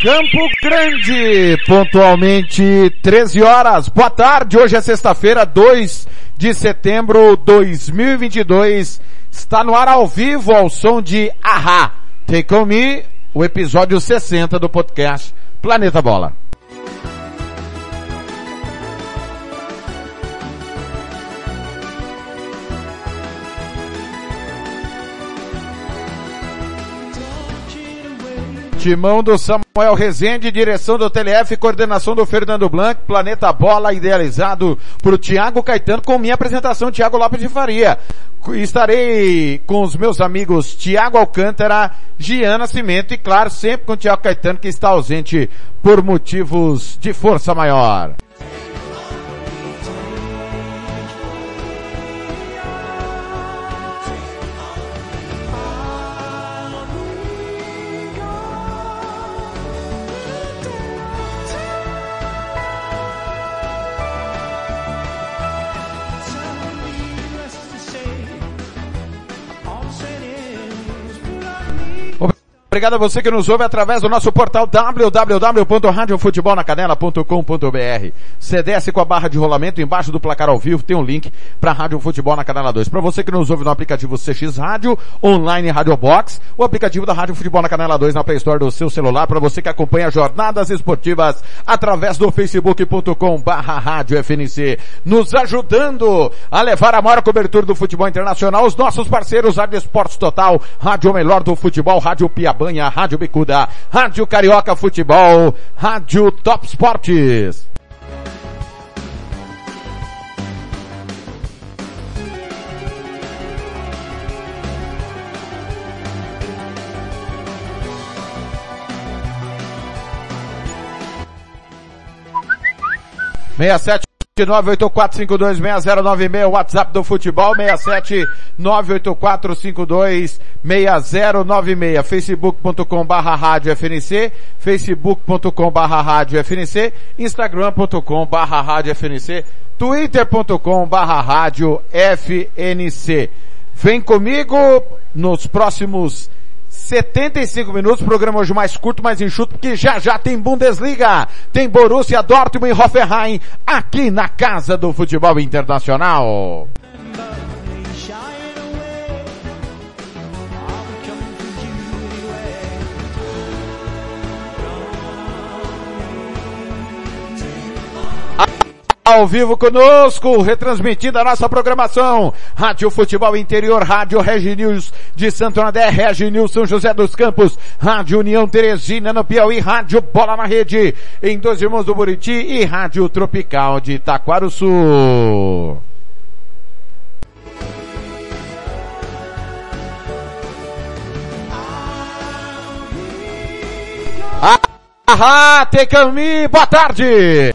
Campo Grande, pontualmente 13 horas. Boa tarde, hoje é sexta-feira, 2 de setembro de 2022. Está no ar ao vivo ao som de Ahá. Take On Me, o episódio 60 do podcast Planeta Bola. Timão do Samuel Rezende, direção do TLF, coordenação do Fernando Blanc, Planeta Bola, idealizado por Tiago Caetano, com minha apresentação, Tiago Lopes de Faria. Estarei com os meus amigos Tiago Alcântara, Giana Cimento e, claro, sempre com Tiago Caetano, que está ausente por motivos de força maior. Obrigado a você que nos ouve através do nosso portal www.radiofutebolnacanela.com.br. CDS com a barra de rolamento embaixo do placar ao vivo tem um link para Rádio Futebol na Canela 2. Para você que nos ouve no aplicativo CX Rádio, online Rádio Box, o aplicativo da Rádio Futebol na Canela 2 na Play Store do seu celular. Para você que acompanha jornadas esportivas através do facebook.com barra Rádio FNC. Nos ajudando a levar a maior cobertura do futebol internacional, os nossos parceiros Rádio Esportes Total, Rádio Melhor do Futebol, Rádio Piabá, Banha, Rádio Bicuda, Rádio Carioca Futebol, Rádio Top Esportes. Meia sete 984526096, WhatsApp do futebol, 67 984526096, facebook.com barra rádio FNC, facebook.com barra rádio FNC, instagram.com barra rádio FNC, twitter.com barra rádio FNC. Vem comigo nos próximos 75 minutos, programa hoje mais curto, mais enxuto, porque já já tem Bundesliga, tem Borussia Dortmund e Hoffenheim aqui na Casa do Futebol Internacional. Ao vivo conosco, retransmitindo a nossa programação. Rádio Futebol Interior, Rádio Regi News de Santo André, Regi News São José dos Campos, Rádio União Teresina no Piauí, Rádio Bola na Rede em Dois Irmãos do Buriti e Rádio Tropical de Itaquaruçu. Ah, Tecami, boa tarde!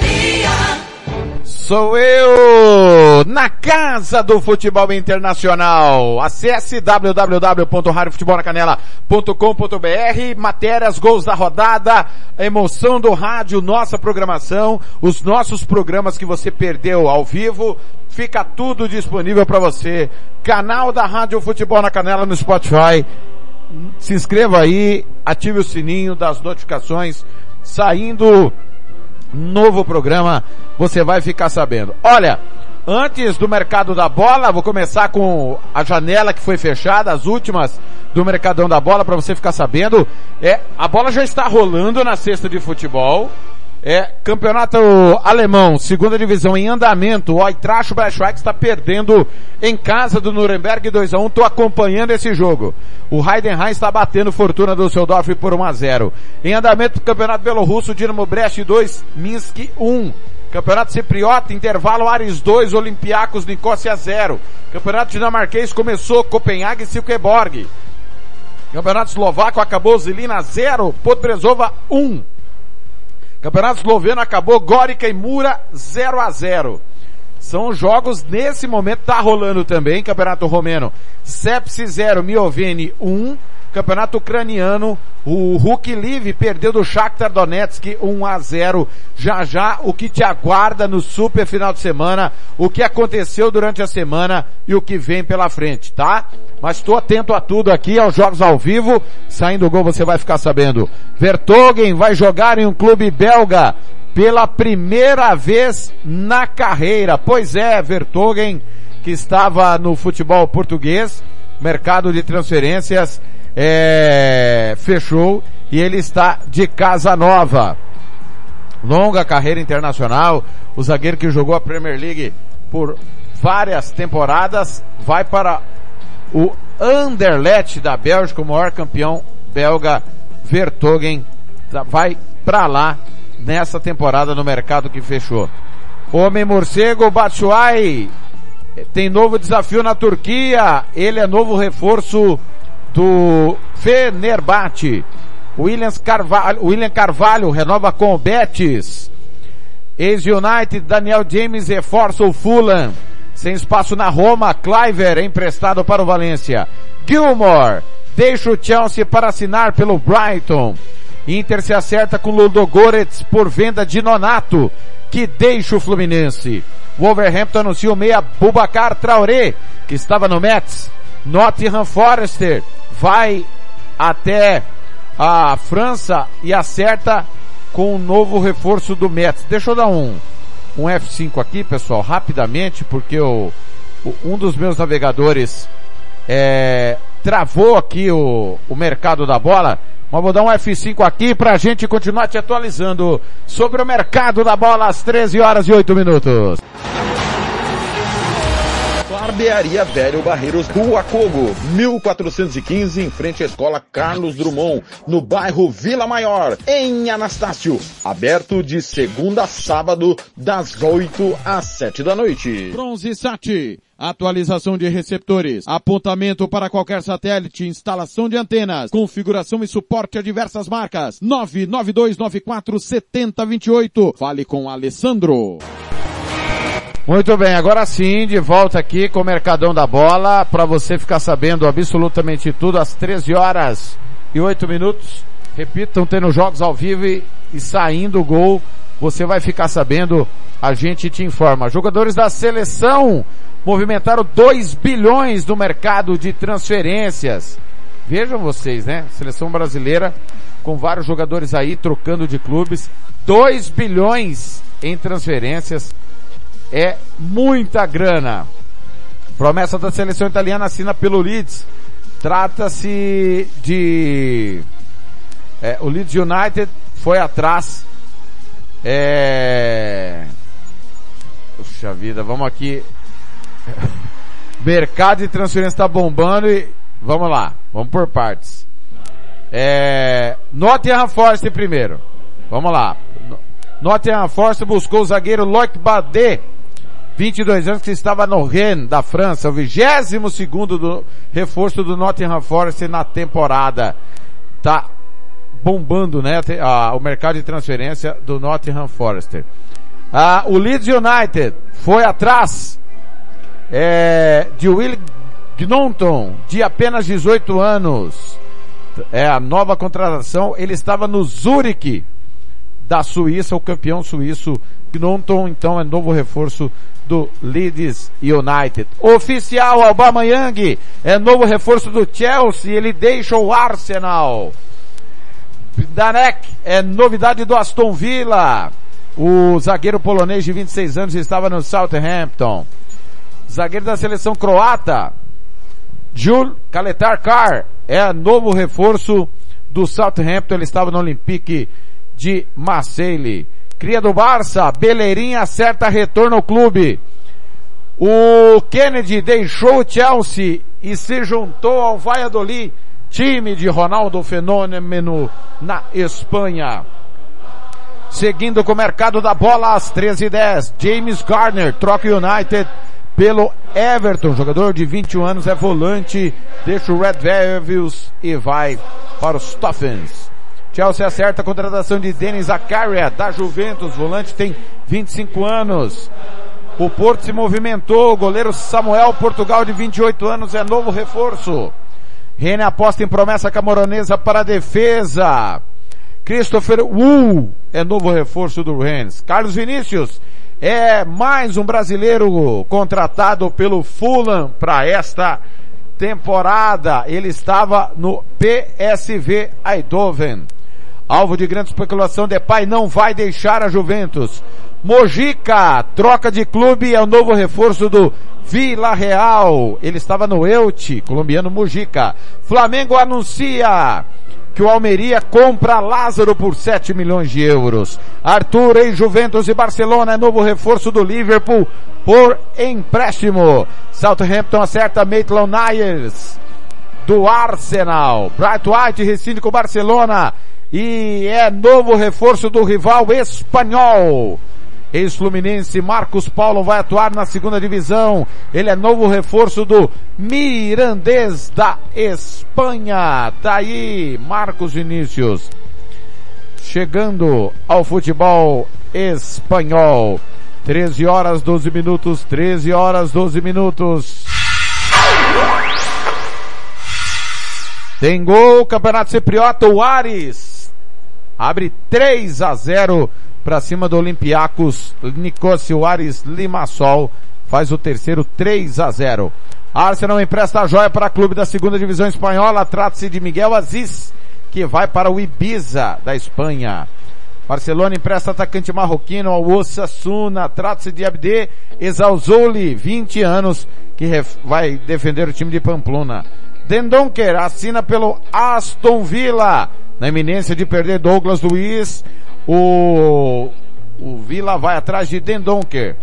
Sou eu, na casa do futebol internacional. Acesse www.radiofutebolnacanela.com.br, matérias, gols da rodada, emoção do rádio, nossa programação, os nossos programas que você perdeu ao vivo, fica tudo disponível para você. Canal da Rádio Futebol na Canela no Spotify. Se inscreva aí, ative o sininho das notificações, saindo novo programa, você vai ficar sabendo. Olha, antes do mercado da bola, vou começar com a janela que foi fechada, as últimas do Mercadão da Bola, para você ficar sabendo. É, a bola já está rolando na cesta de futebol. É, campeonato alemão, segunda divisão em andamento. O Eintracht Braunschweig está perdendo em casa do Nuremberg 2 a 1. Tô acompanhando esse jogo. O Heidenheim está batendo fortuna do Seudorf por 1 a 0. Em andamento campeonato belorrusso, Dinamo Brest 2, Minsk 1. Campeonato Cipriota, intervalo Ares 2, Olympiacos Nicosia 0. Campeonato dinamarquês começou Copenhague e Silkeborg. Campeonato Eslovaco acabou Zilina 0, Podbrezova 1. Campeonato Esloveno acabou Gorica e Mura 0 a 0. São jogos nesse momento tá rolando também. Campeonato Romeno, Sepsi 0, Mioveni 1. Campeonato Ucraniano, o Hulk Live perdeu do Shakhtar Donetsk 1 a 0. Já já o que te aguarda no super final de semana, o que aconteceu durante a semana e o que vem pela frente, tá? Mas estou atento a tudo aqui, aos jogos ao vivo. Saindo o gol você vai ficar sabendo. Vertogen vai jogar em um clube belga pela primeira vez na carreira. Pois é, Vertogen, que estava no futebol português, mercado de transferências, é, fechou e ele está de casa nova. Longa carreira internacional, o zagueiro que jogou a Premier League por várias temporadas, vai para o Anderlecht da Bélgica, o maior campeão belga, Vertogen, vai para lá nessa temporada no mercado que fechou. Homem Morcego Batshuayi tem novo desafio na Turquia. Ele é novo reforço do Fenerbahçe. Williams Carvalho, William Carvalho renova com o Betis. Ex-United, Daniel James reforça o Fulham. Sem espaço na Roma, Cliver é emprestado para o Valência. Gilmore deixa o Chelsea para assinar pelo Brighton. Inter se acerta com Ludogorets por venda de Nonato, que deixa o Fluminense. Wolverhampton anuncia o meia Bubacar Traoré, que estava no Mets. Nottingham Forester vai até a França e acerta com o um novo reforço do Mets. Deixa eu dar um, um F5 aqui, pessoal, rapidamente, porque o, o um dos meus navegadores é, travou aqui o, o mercado da bola. Mas vou dar um F5 aqui pra gente continuar te atualizando sobre o mercado da bola às 13 horas e 8 minutos. Barbearia Velho Barreiros Rua Cogo, 1415, em frente à Escola Carlos Drummond, no bairro Vila Maior, em Anastácio. Aberto de segunda a sábado, das 8 às 7 da noite. Bronze Sat. Atualização de receptores, apontamento para qualquer satélite, instalação de antenas, configuração e suporte a diversas marcas. 992947028. Fale com Alessandro. Muito bem, agora sim, de volta aqui com o Mercadão da Bola, para você ficar sabendo absolutamente tudo às 13 horas e 8 minutos. Repitam, tendo jogos ao vivo e, e saindo o gol, você vai ficar sabendo, a gente te informa. Jogadores da seleção movimentaram 2 bilhões no mercado de transferências. Vejam vocês, né? Seleção brasileira com vários jogadores aí trocando de clubes. 2 bilhões em transferências é muita grana. Promessa da seleção italiana assina pelo Leeds. Trata-se de é, o Leeds United foi atrás. É... Puxa vida, vamos aqui. Mercado de transferência está bombando e vamos lá, vamos por partes. É... Nottingham Forest primeiro. Vamos lá. Nottingham Forest buscou o zagueiro Loic Badet 22 anos que estava no Rennes da França, o 22 segundo do reforço do Nottingham Forest na temporada. Tá bombando, né, a, o mercado de transferência do Nottingham Forest. Ah, o Leeds United foi atrás é, de Will Gnonton, de apenas 18 anos. É a nova contratação. Ele estava no Zurich da Suíça, o campeão suíço Gnonton, então é novo reforço do Leeds United. Oficial Aubameyang é novo reforço do Chelsea, ele deixa o Arsenal. Danek é novidade do Aston Villa. O zagueiro polonês de 26 anos estava no Southampton. Zagueiro da seleção croata, Jules Kaletarkar, é novo reforço do Southampton. Ele estava no Olympique de Marseille. Cria do Barça, Beleirinha acerta retorno ao clube. O Kennedy deixou o Chelsea e se juntou ao Valladolid, time de Ronaldo Fenômeno na Espanha. Seguindo com o mercado da bola às 13h10, James Garner troca o United pelo Everton, jogador de 21 anos, é volante, deixa o Red Devils e vai para os Toffins. Chelsea acerta a contratação de Denis Zakaria, da Juventus, volante tem 25 anos. O Porto se movimentou, o goleiro Samuel Portugal de 28 anos é novo reforço. Rene aposta em promessa camoronesa para a defesa. Christopher Wu é novo reforço do Rennes. Carlos Vinícius é mais um brasileiro contratado pelo Fulham para esta temporada. Ele estava no PSV Eindhoven. Alvo de grande especulação, Depay não vai deixar a Juventus. Mojica, troca de clube, é o novo reforço do Vila Real. Ele estava no Elche, colombiano Mojica. Flamengo anuncia que o Almeria compra Lázaro por 7 milhões de euros. Arthur em Juventus e Barcelona é novo reforço do Liverpool por empréstimo. Southampton acerta Maitland Niles do Arsenal. Bright White rescinde com Barcelona e é novo reforço do rival espanhol. Ex-Fluminense Marcos Paulo vai atuar na segunda divisão. Ele é novo reforço do Mirandês da Espanha. Tá aí Marcos Vinícius. Chegando ao futebol espanhol. 13 horas 12 minutos, 13 horas 12 minutos. Tem gol, Campeonato Cipriota, o Ares. Abre 3 a 0 para cima do Olympiacos. Nicócio Ares Limassol faz o terceiro 3 a 0. Arsenal empresta a joia para clube da segunda divisão espanhola. Trata-se de Miguel Aziz, que vai para o Ibiza da Espanha. Barcelona empresta atacante marroquino ao Osasuna. Trata-se de Abde Exalzouli, 20 anos, que vai defender o time de Pamplona. Dendonker assina pelo Aston Villa. Na iminência de perder Douglas Luiz, o, o Vila vai atrás de Dendonker.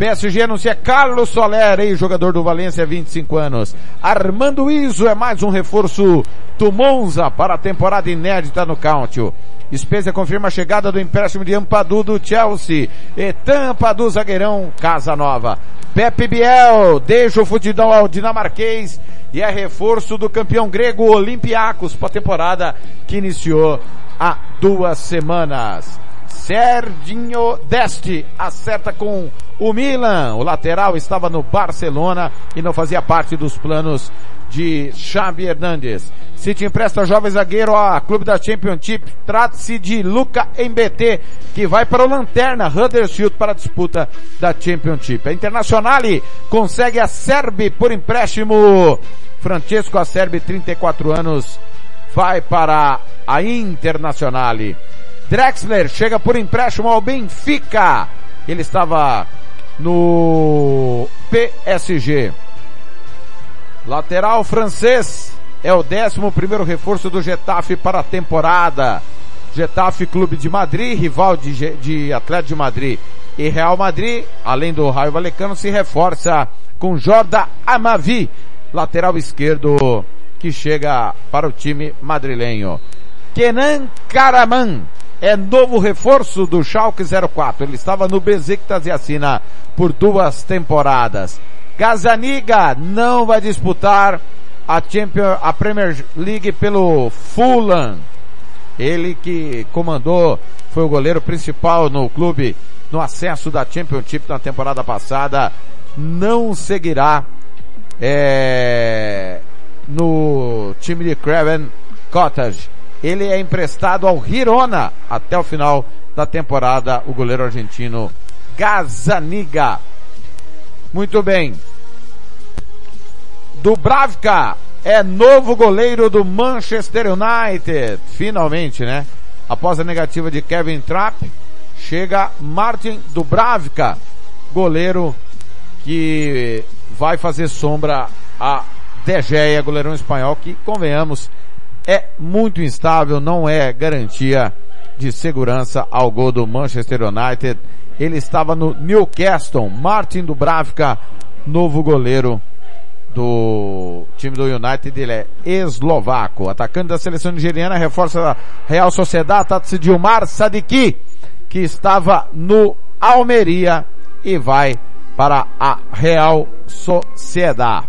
PSG anuncia Carlos Soler, ex-jogador do Valência, 25 anos. Armando Iso é mais um reforço do Monza para a temporada inédita no Countio. Spezia confirma a chegada do empréstimo de Ampadu do Chelsea. E Tampa do zagueirão Casa Nova. Pepe Biel deixa o futebol ao dinamarquês e é reforço do campeão grego Olympiacos para a temporada que iniciou há duas semanas. Serginho Deste acerta com o Milan. O lateral estava no Barcelona e não fazia parte dos planos de Xavi Hernandes. City empresta jovem zagueiro a clube da Championship. Trata-se de Luca MBT, que vai para o Lanterna Huddersfield para a disputa da Championship. A Internazionale consegue a Serbi por empréstimo. Francesco Acerbi, 34 anos, vai para a Internazionale. Drexler chega por empréstimo ao Benfica. Ele estava no PSG. Lateral francês é o 11 primeiro reforço do Getafe para a temporada. Getafe Clube de Madrid, rival de, de Atlético de Madrid e Real Madrid, além do Raio Valecano, se reforça com Jorda Amavi, lateral esquerdo que chega para o time madrilenho. Kenan Karaman é novo reforço do Schalke 04. Ele estava no Besiktas e assina por duas temporadas. Gazaniga não vai disputar a Champions, a Premier League pelo Fulham. Ele que comandou, foi o goleiro principal no clube no acesso da Championship na temporada passada, não seguirá é, no time de Craven Cottage. Ele é emprestado ao Girona até o final da temporada, o goleiro argentino Gazaniga. Muito bem. Dubravka é novo goleiro do Manchester United. Finalmente, né? Após a negativa de Kevin Trapp, chega Martin Dubravka, goleiro que vai fazer sombra a De Gea, goleirão espanhol, que convenhamos é muito instável, não é garantia de segurança ao gol do Manchester United. Ele estava no Newcastle, Martin Dubravka, novo goleiro do time do United, ele é eslovaco. Atacante da seleção nigeriana, reforça a Real Sociedade, trata-se Sadiki, que estava no Almeria e vai para a Real Sociedade.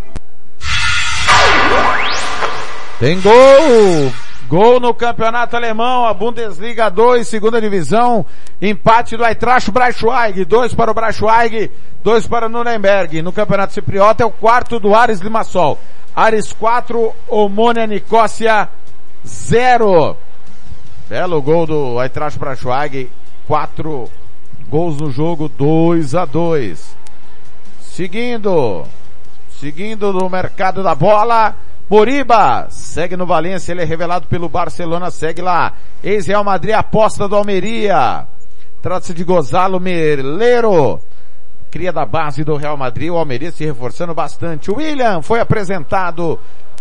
Tem gol! Gol no campeonato alemão, a Bundesliga 2, segunda divisão, empate do Eintracht Braunschweig, dois para o Braunschweig, dois para o Nuremberg. No campeonato cipriota é o quarto do Ares Limassol. Ares 4, Omônia Nicócia 0. Belo gol do Eintracht Braunschweig, quatro gols no jogo, 2 a 2. Seguindo, seguindo no mercado da bola, Moriba segue no Valência, ele é revelado pelo Barcelona, segue lá. Ex-Real Madrid, aposta do Almeria. Trata-se de Gozalo Merleiro, cria da base do Real Madrid, o Almeria se reforçando bastante. William foi apresentado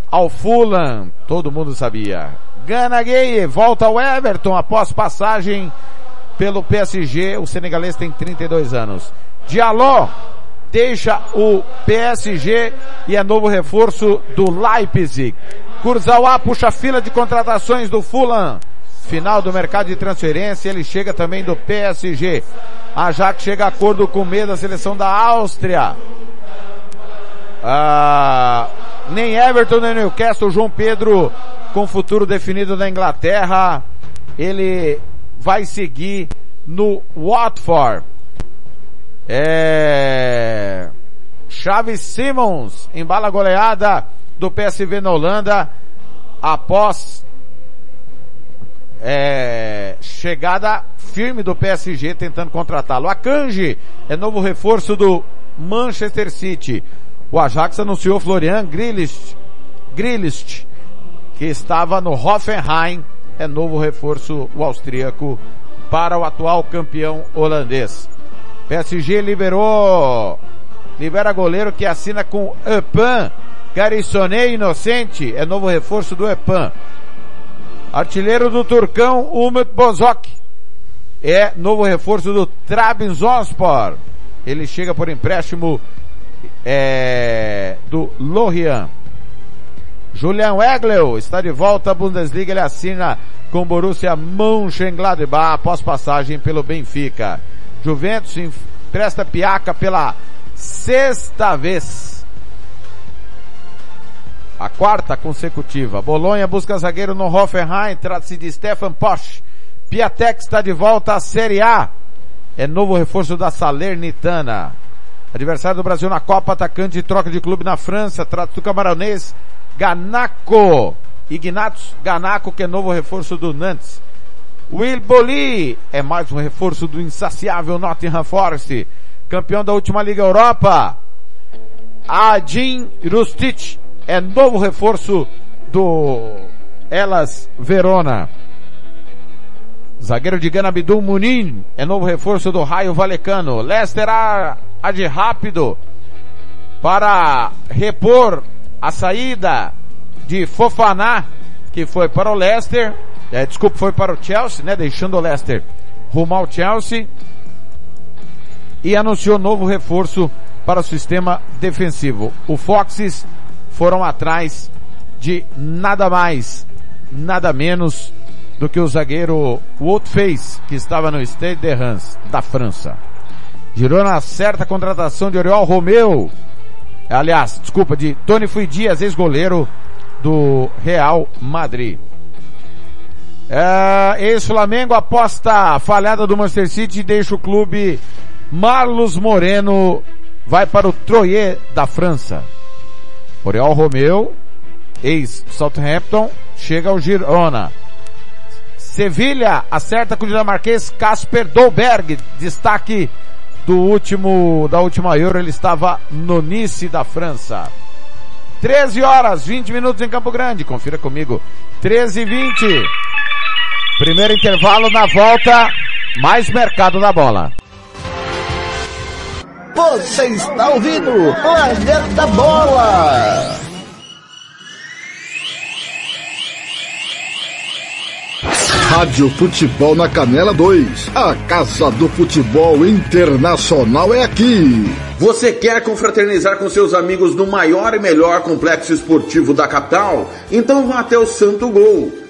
ao Fulham, todo mundo sabia. Gana Gay volta ao Everton após passagem pelo PSG, o senegalês tem 32 anos. Diallo deixa o PSG e é novo reforço do Leipzig. Kurzawa puxa a fila de contratações do Fulham. Final do mercado de transferência, ele chega também do PSG. Ajax chega a acordo com o meio da seleção da Áustria. Ah, nem Everton nem Newcastle, João Pedro com futuro definido na Inglaterra. Ele vai seguir no Watford. É... Chaves Simmons embala a goleada do PSV na Holanda após é, chegada firme do PSG tentando contratá-lo. A Kanji é novo reforço do Manchester City. O Ajax anunciou Florian Grillist que estava no Hoffenheim, é novo reforço o austríaco para o atual campeão holandês. PSG liberou, libera goleiro que assina com Epan, Garissonei Inocente, é novo reforço do Epan. Artilheiro do Turcão, Umut Bozok, é novo reforço do Trabzonspor. Ele chega por empréstimo é, do Lorient. Julian Wegleu está de volta à Bundesliga, ele assina com Borussia Mönchengladbach após passagem pelo Benfica. Juventus empresta Piaca pela sexta vez. A quarta consecutiva. Bolonha busca zagueiro no Hoffenheim, trata-se de Stefan Posch. Piatek está de volta à Série A. É novo reforço da Salernitana. Adversário do Brasil na Copa, atacante de troca de clube na França, trata do camaronês Ganaco. Ignatos Ganaco, que é novo reforço do Nantes. Will Boli é mais um reforço do insaciável Nottingham Forest, campeão da última Liga Europa. Adin Rustic é novo reforço do Elas Verona. Zagueiro de Gana Munin é novo reforço do Raio Valecano. Leicester age rápido para repor a saída de Fofaná, que foi para o Leicester é, desculpa, foi para o Chelsea, né? Deixando o Leicester rumo ao Chelsea. E anunciou novo reforço para o sistema defensivo. O Foxes foram atrás de nada mais, nada menos do que o zagueiro Woutface, que estava no Stade de Reims, da França. Girou na certa contratação de Oriol Romeu. Aliás, desculpa, de Tony Fui Dias, ex-goleiro do Real Madrid. É, Ex-Flamengo aposta falhada do Manchester City deixa o clube Marlos Moreno vai para o Troyes da França. Oriol Romeu, ex-Southampton, chega ao Girona. Sevilha acerta com o dinamarquês Casper Dolberg, destaque do último, da última Euro, ele estava no Nice da França. 13 horas, 20 minutos em Campo Grande, confira comigo. 13 e 20. Primeiro intervalo na volta, mais mercado da bola. Você está ouvindo Planeta Bola! Rádio Futebol na Canela 2. A Casa do Futebol Internacional é aqui. Você quer confraternizar com seus amigos no maior e melhor complexo esportivo da capital? Então vá até o Santo Gol.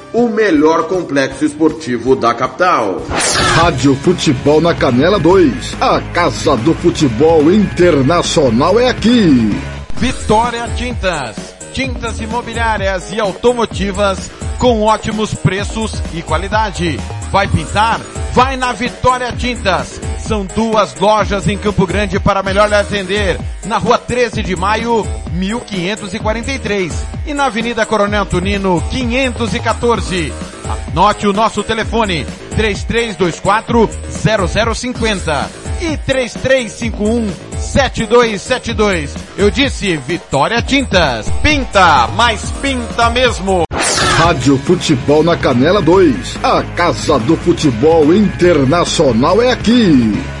o melhor complexo esportivo da capital. Rádio Futebol na Canela 2. A Casa do Futebol Internacional é aqui. Vitória Tintas. Tintas imobiliárias e automotivas com ótimos preços e qualidade. Vai pintar? Vai na Vitória Tintas. São duas lojas em Campo Grande para melhor lhe atender. Na rua 13 de maio, 1543. E na Avenida Coronel Tunino, 514. Anote o nosso telefone, 3324 0050 e 3351 7272. Eu disse Vitória Tintas. Pinta, mas pinta mesmo. Rádio Futebol na Canela 2. A Casa do Futebol Internacional é aqui.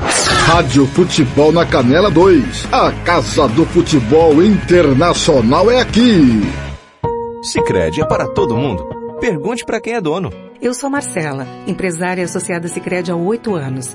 Rádio Futebol na Canela 2. A Casa do Futebol Internacional é aqui. Sicredi é para todo mundo. Pergunte para quem é dono. Eu sou Marcela, empresária associada Sicredi há oito anos.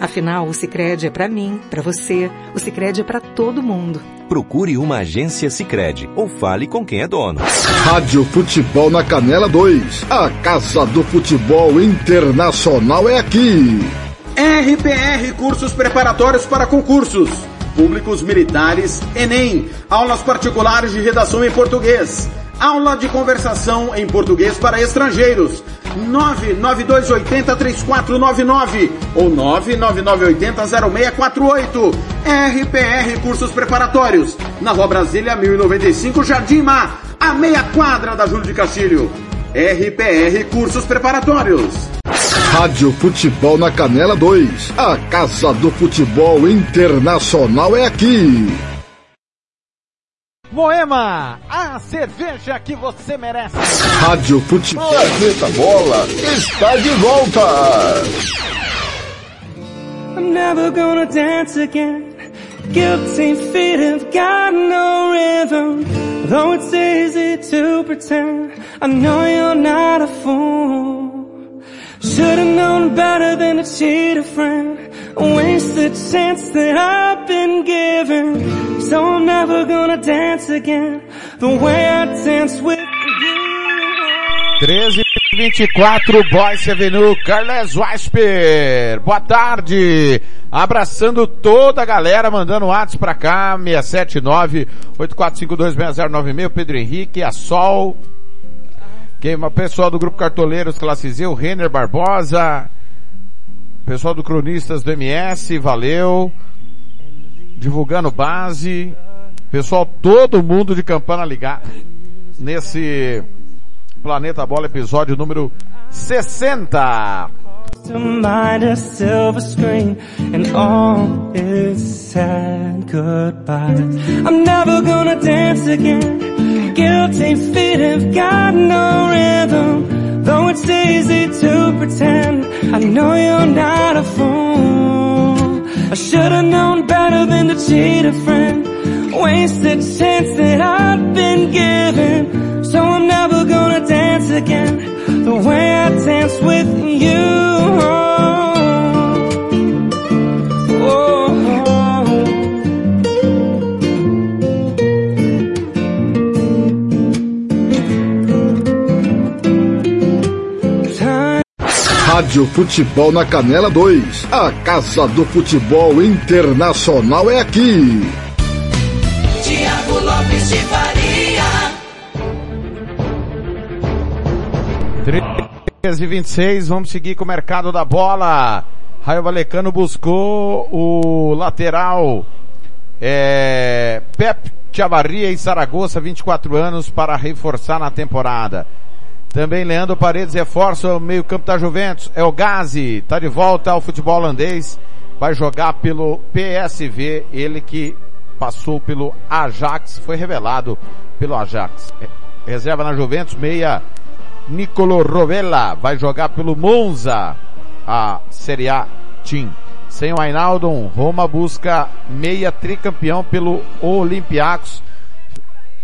Afinal, o Sicredi é para mim, para você. O Sicredi é para todo mundo. Procure uma agência Sicredi ou fale com quem é dono. Rádio Futebol na Canela 2. A Casa do Futebol Internacional é aqui. RPR Cursos Preparatórios para Concursos. Públicos Militares, Enem. Aulas particulares de redação em português. Aula de conversação em português para estrangeiros. 992803499 ou 999800648. RPR Cursos Preparatórios. Na Rua Brasília 1095, Jardim Mar, a meia quadra da Júlio de Castilho. RPR Cursos Preparatórios. Rádio Futebol na Canela 2. A Casa do Futebol Internacional é aqui. Moema, a cerveja que você merece. Rádio Futebol. Planeta Bola está de volta. I'm never gonna dance again. Guilty feet have got no rhythm. Though it's easy to pretend, I know you're not a fool. Should've known better than to cheat a friend. Waste the chance that I've been given. So I'm never gonna dance again. The way I dance with you. 13 24, Boyce Avenue, Carles Weisper. Boa tarde. Abraçando toda a galera, mandando WhatsApp pra cá, 679-8452-6096, Pedro Henrique, a Sol, quem, o pessoal do Grupo Cartoleiros Classe Z, o Renner Barbosa, pessoal do Cronistas do MS, valeu. Divulgando base. Pessoal, todo mundo de Campana ligado nesse Planeta Bola, episódio número 60. Though it's easy to pretend, I know you're not a fool. I should've known better than to cheat a friend. Wasted chance that I've been given. So I'm never gonna dance again the way I danced with you. Rádio Futebol na Canela 2. A Casa do Futebol Internacional é aqui. Tiago Lopes de Faria. 13 e 26, vamos seguir com o mercado da bola. Raio Valecano buscou o lateral é, Pep Chavarria em Saragoça, 24 anos, para reforçar na temporada. Também Leandro Paredes reforça o meio campo da Juventus. É o Gazi, está de volta ao futebol holandês. Vai jogar pelo PSV, ele que passou pelo Ajax, foi revelado pelo Ajax. Reserva na Juventus, meia Nicolo Rovella, vai jogar pelo Monza, a Serie A Team. Sem o Ainaldon, Roma busca meia tricampeão pelo Olympiacos.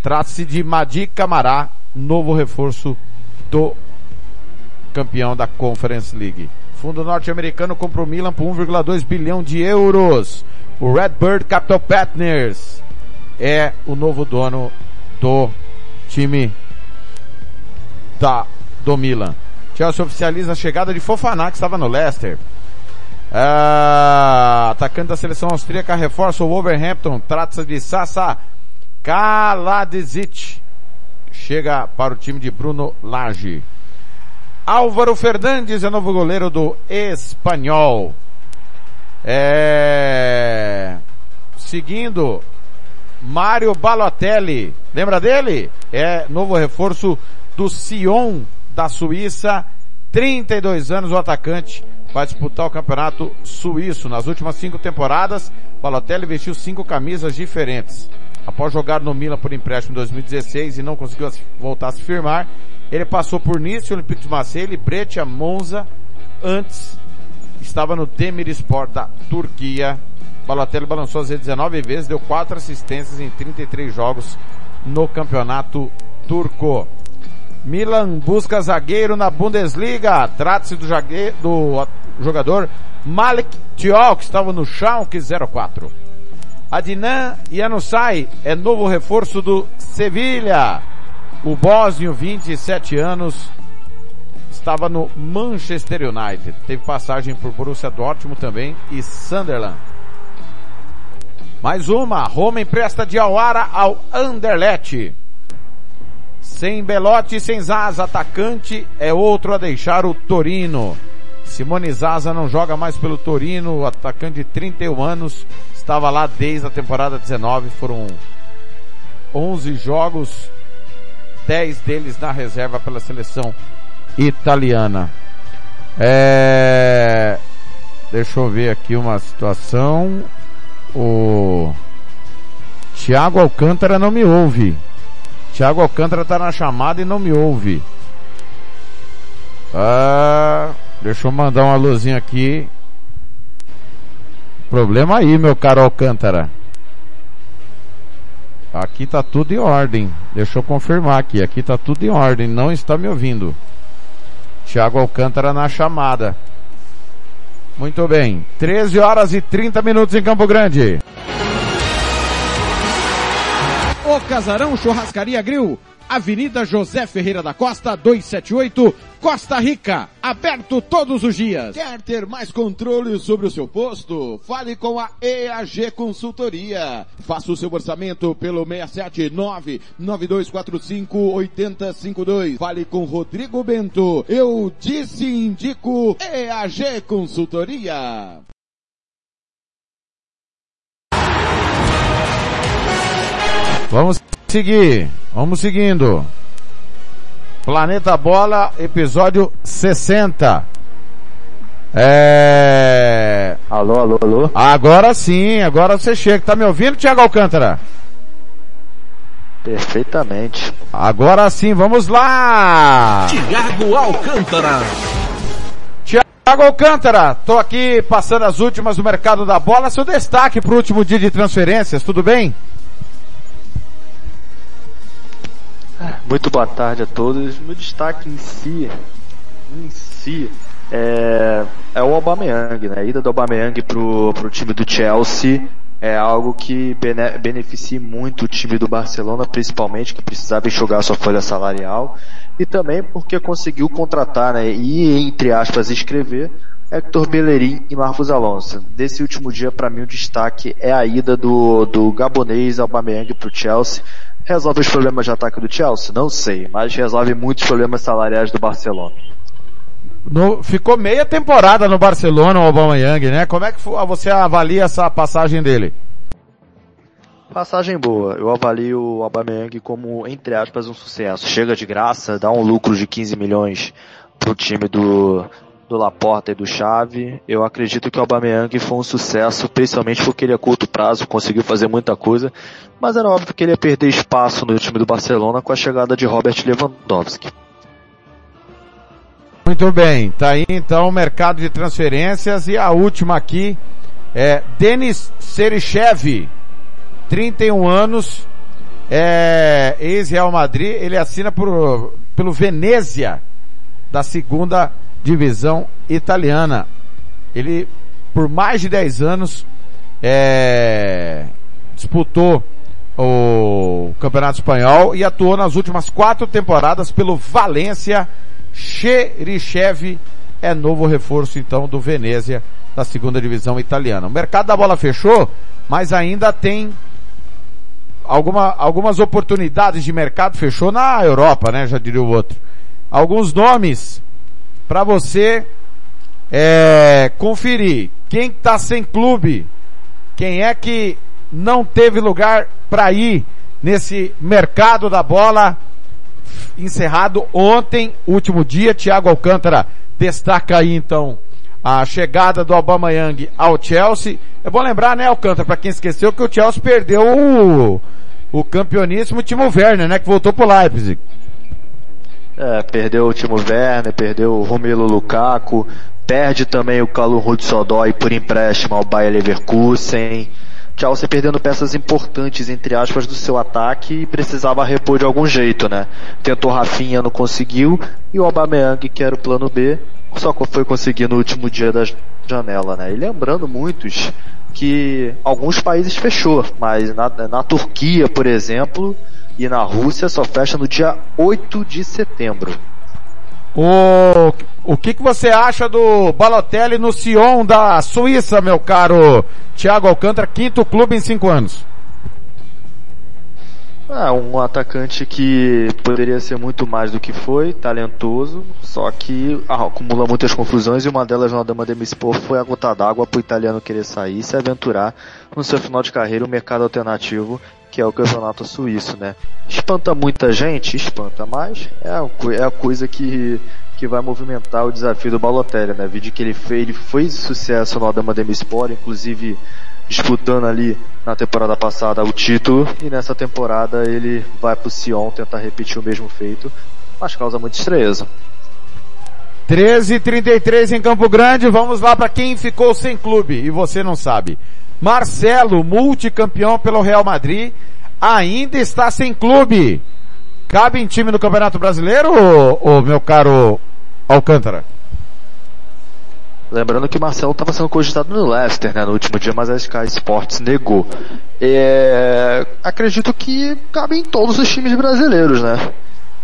Trata-se de Madi Camará, novo reforço do campeão da Conference League. Fundo norte-americano comprou o Milan por 1,2 bilhão de euros. O Redbird Capital Partners é o novo dono do time da, do Milan. Chelsea oficializa a chegada de Fofaná, que estava no Leicester. Ah, atacante da seleção austríaca reforça o Wolverhampton. Trata-se de Sasa Kaladzic. Chega para o time de Bruno Lage. Álvaro Fernandes é novo goleiro do Espanhol. É... Seguindo, Mário Balotelli. Lembra dele? É novo reforço do Sion da Suíça. 32 anos o atacante vai disputar o campeonato suíço. Nas últimas cinco temporadas, Balotelli vestiu cinco camisas diferentes. Após jogar no Milan por empréstimo em 2016 e não conseguiu voltar a se firmar, ele passou por Nice, Olympique de Marseille, Breccia, Monza. Antes estava no Demirspor da Turquia. Balotelli balançou as 19 vezes, deu quatro assistências em 33 jogos no campeonato turco. Milan busca zagueiro na Bundesliga. Trata-se do, do jogador Malik Tiol, que estava no Schalke 04. Adnan Janusai é novo reforço do Sevilha. O bósnio, 27 anos, estava no Manchester United. Teve passagem por Borussia Dortmund também e Sunderland. Mais uma, Roma empresta de Awara ao Anderlecht. Sem Belotti e sem Zaza, atacante é outro a deixar o Torino. Simone Zaza não joga mais pelo Torino, atacante de 31 anos, estava lá desde a temporada 19, foram 11 jogos, 10 deles na reserva pela seleção italiana. É... Deixa eu ver aqui uma situação. O Thiago Alcântara não me ouve. Thiago Alcântara tá na chamada e não me ouve. Ah, deixa eu mandar uma luzinha aqui. Problema aí, meu caro Alcântara. Aqui tá tudo em ordem. Deixa eu confirmar aqui. Aqui tá tudo em ordem. Não está me ouvindo. Thiago Alcântara na chamada. Muito bem. 13 horas e 30 minutos em Campo Grande. O Casarão Churrascaria Grill Avenida José Ferreira da Costa, 278, Costa Rica. Aberto todos os dias. Quer ter mais controle sobre o seu posto? Fale com a EAG Consultoria. Faça o seu orçamento pelo 679-9245-8052. Fale com Rodrigo Bento. Eu disse e indico EAG Consultoria. Vamos seguir. Vamos seguindo. Planeta Bola, episódio 60. É... Alô, alô, alô. Agora sim, agora você chega. Tá me ouvindo, Thiago Alcântara? Perfeitamente. Agora sim, vamos lá! Thiago Alcântara. Thiago Alcântara, tô aqui passando as últimas do mercado da bola. Seu destaque pro último dia de transferências, tudo bem? Muito boa tarde a todos. Meu destaque em si, em si, é, é o Aubameyang, né? A ida do Aubameyang pro, pro time do Chelsea é algo que bene, beneficia muito o time do Barcelona, principalmente, que precisava enxugar sua folha salarial, e também porque conseguiu contratar, né, e entre aspas escrever Hector Bellerin e Marcos Alonso. Desse último dia, para mim, o destaque é a ida do, do gabonês Aubameyang pro Chelsea. Resolve os problemas de ataque do Chelsea? Não sei, mas resolve muitos problemas salariais do Barcelona. No, ficou meia temporada no Barcelona o Aubameyang, né? Como é que você avalia essa passagem dele? Passagem boa. Eu avalio o Aubameyang como, entre aspas, um sucesso. Chega de graça, dá um lucro de 15 milhões pro time do, do Laporta e do Xavi. Eu acredito que o Aubameyang foi um sucesso, principalmente porque ele a curto prazo conseguiu fazer muita coisa, mas era óbvio que ele ia perder espaço no time do Barcelona com a chegada de Robert Lewandowski. Muito bem, tá aí então o mercado de transferências e a última aqui é Denis Serichev, 31 anos, é ex-Real Madrid, ele assina por, pelo Venezia da segunda divisão italiana. Ele, por mais de 10 anos, é, disputou o Campeonato Espanhol e atuou nas últimas quatro temporadas pelo Valência. Cherichev é novo reforço então do Venezia da segunda divisão italiana. O mercado da bola fechou, mas ainda tem alguma, algumas oportunidades de mercado fechou na Europa, né? Já diria o outro. Alguns nomes para você é, conferir quem está sem clube, quem é que não teve lugar para ir nesse mercado da bola encerrado ontem, último dia. Thiago Alcântara destaca aí então a chegada do Aubameyang ao Chelsea. É bom lembrar, né, Alcântara, para quem esqueceu que o Chelsea perdeu o, o Timo Werner, né, que voltou pro Leipzig. É, perdeu o Timo Werner, perdeu o Romelu Lukaku, perde também o Calum Hudson-Odoi por empréstimo ao Bayer Leverkusen. Chelsea perdendo peças importantes, entre aspas, do seu ataque e precisava repor de algum jeito, né? Tentou Rafinha, não conseguiu, e o Aubameyang, que era o plano B, só foi conseguir no último dia da janela, né? E lembrando muitos que alguns países fechou, mas na, na Turquia, por exemplo, e na Rússia só fecha no dia 8 de setembro. O, o que, que você acha do Balotelli no Sion da Suíça, meu caro Thiago Alcântara, quinto clube em cinco anos? É um atacante que poderia ser muito mais do que foi, talentoso, só que ah, acumula muitas confusões e uma delas na Dama de Mispor foi a gota d'água para o italiano querer sair e se aventurar no seu final de carreira o um mercado alternativo que é o campeonato suíço, né? Espanta muita gente, espanta, mas é a, é a coisa que, que vai movimentar o desafio do Balotelli, né? Vídeo que ele fez, ele foi sucesso no Adama Demispor, inclusive disputando ali na temporada passada o título e nessa temporada ele vai pro Sion tentar repetir o mesmo feito, mas causa muita estranheza. 13:33 em Campo Grande, vamos lá para quem ficou sem clube e você não sabe. Marcelo, multicampeão pelo Real Madrid, ainda está sem clube. Cabe em time do Campeonato Brasileiro, ou, meu caro Alcântara? Lembrando que Marcelo estava sendo cogitado no Leicester, né, no último dia, mas a Sky Sports negou. É, acredito que cabe em todos os times brasileiros, né?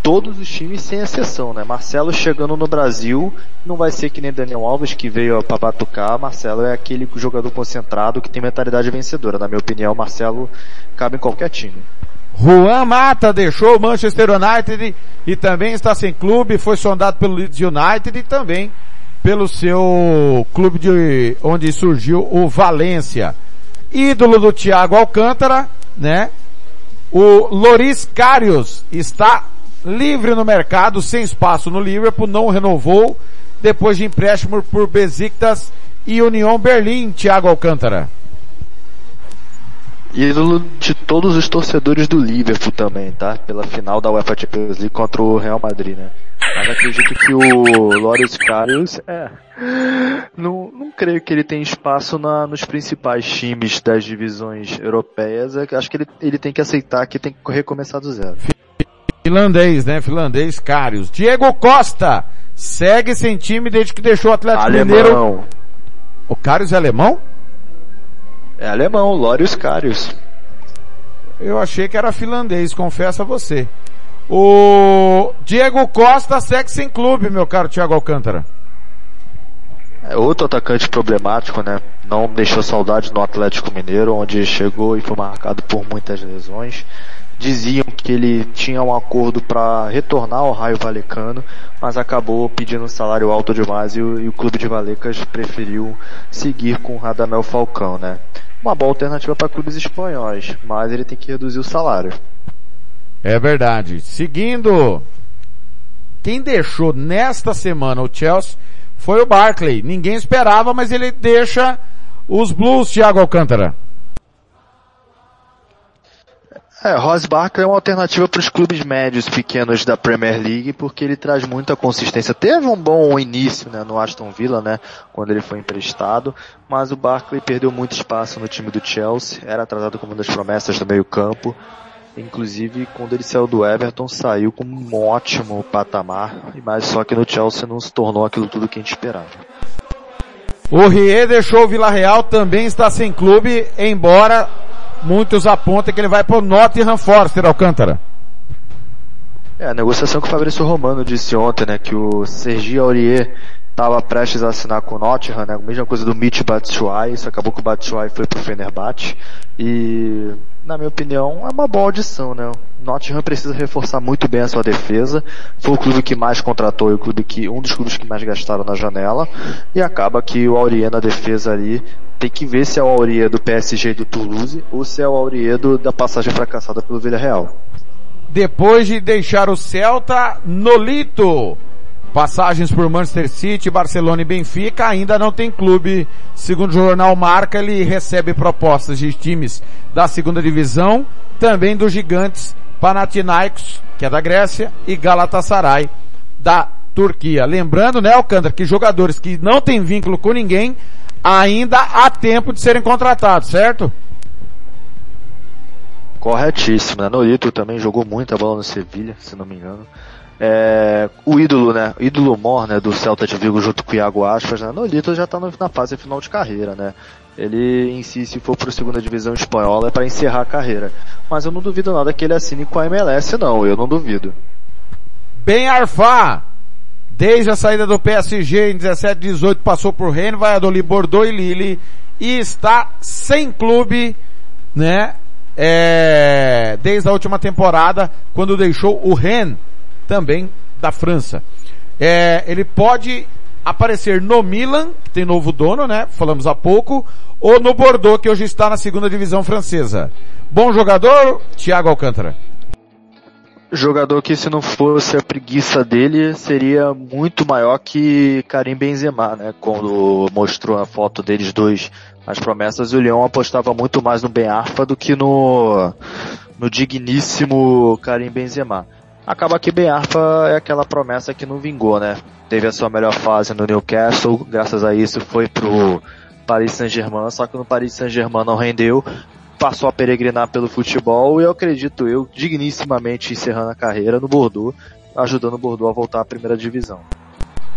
Todos os times sem exceção, né? Marcelo chegando no Brasil não vai ser que nem Daniel Alves que veio para batucar. Marcelo é aquele jogador concentrado que tem mentalidade vencedora. Na minha opinião, Marcelo cabe em qualquer time. Juan Mata deixou o Manchester United e também está sem clube, foi sondado pelo Leeds United e também pelo seu clube de onde surgiu o Valência. Ídolo do Thiago Alcântara, né? O Loris Karius está livre no mercado, sem espaço no Liverpool, não renovou depois de empréstimo por Besiktas e União Berlim, Thiago Alcântara. Ídolo de todos os torcedores do Liverpool também, tá? Pela final da UEFA Champions League contra o Real Madrid, né? Mas acredito que o Loris Karius, é, não, não creio que ele tenha espaço na, nos principais times das divisões europeias. É acho que ele, ele tem que aceitar que tem que recomeçar do zero. Finlandês, né? Finlandês, Karius. Diego Costa segue sem time desde que deixou o Atlético alemão. Mineiro. O Karius é alemão? É alemão, Lorius Karius. Eu achei que era finlandês, confesso a você. O Diego Costa segue sem clube, meu caro Thiago Alcântara. É outro atacante problemático, né? Não deixou saudade no Atlético Mineiro, onde chegou e foi marcado por muitas lesões. Diziam que ele tinha um acordo para retornar ao Raio Valecano, mas acabou pedindo um salário alto demais e o, e o clube de Valecas preferiu seguir com o Radamel Falcão, né? Uma boa alternativa para clubes espanhóis, mas ele tem que reduzir o salário. É verdade. Seguindo, quem deixou nesta semana o Chelsea foi o Barkley. Ninguém esperava, mas ele deixa os Blues, Thiago Alcântara. É, Ross Barkley é uma alternativa para os clubes médios pequenos da Premier League, porque ele traz muita consistência. Teve um bom início né, no Aston Villa, né, quando ele foi emprestado, mas o Barkley perdeu muito espaço no time do Chelsea, era tratado como uma das promessas do meio campo. Inclusive, quando ele saiu do Everton, saiu com um ótimo patamar, mas só que no Chelsea não se tornou aquilo tudo que a gente esperava. O Rie deixou o Vila Real, também está sem clube, embora muitos apontam que ele vai para o Nottingham Forster, Alcântara. É, a negociação que o Fabrício Romano disse ontem, né, que o Sergi Aurier estava prestes a assinar com o Nottingham, né, a mesma coisa do Mitch Batshuayi, isso acabou que o Batshuayi foi pro Fenerbahçe, e na minha opinião é uma boa audição, né, o Nottingham precisa reforçar muito bem a sua defesa, foi o clube que mais contratou e o clube que, um dos clubes que mais gastaram na janela, e acaba que o Aurier na defesa ali tem que ver se é o Aurier do PSG do Toulouse ou se é o Aurier do, da passagem fracassada pelo Villarreal. Depois de deixar o Celta, Nolito. Passagens por Manchester City, Barcelona e Benfica, ainda não tem clube. Segundo o jornal Marca, ele recebe propostas de times da segunda divisão, também dos gigantes Panathinaikos, que é da Grécia, e Galatasaray, da Turquia. Lembrando, né, Alcântara, que jogadores que não têm vínculo com ninguém ainda há tempo de serem contratados, certo? Corretíssimo, né? Norito também jogou muita bola no Sevilha, se não me engano. É, o ídolo, né? O ídolo mor, né? Do Celta de Vigo junto com o Iago Aspas, né? Nolito já tá no, na fase final de carreira, né? Ele em si, se for para a segunda divisão espanhola, é para encerrar a carreira. Mas eu não duvido nada que ele assine com a MLS, não. Eu não duvido. Bem Arfá, desde a saída do PSG em 17 18 passou por Rennes, Valladolid, Bordeaux e Lille e está sem clube, né? É, desde a última temporada, quando deixou o Rennes, também da França. É, ele pode aparecer no Milan, que tem novo dono, né? Falamos há pouco, ou no Bordeaux, que hoje está na segunda divisão francesa. Bom jogador, Thiago Alcântara. Jogador que se não fosse a preguiça dele, seria muito maior que Karim Benzema, né? Quando mostrou a foto deles dois as promessas, o Leão apostava muito mais no Ben Arfa do que no, no digníssimo Karim Benzema. Acaba que Ben Arfa é aquela promessa que não vingou, né? Teve a sua melhor fase no Newcastle, graças a isso foi pro Paris Saint-Germain, só que no Paris Saint-Germain não rendeu, passou a peregrinar pelo futebol e eu acredito eu, dignissimamente encerrando a carreira no Bordeaux, ajudando o Bordeaux a voltar à primeira divisão.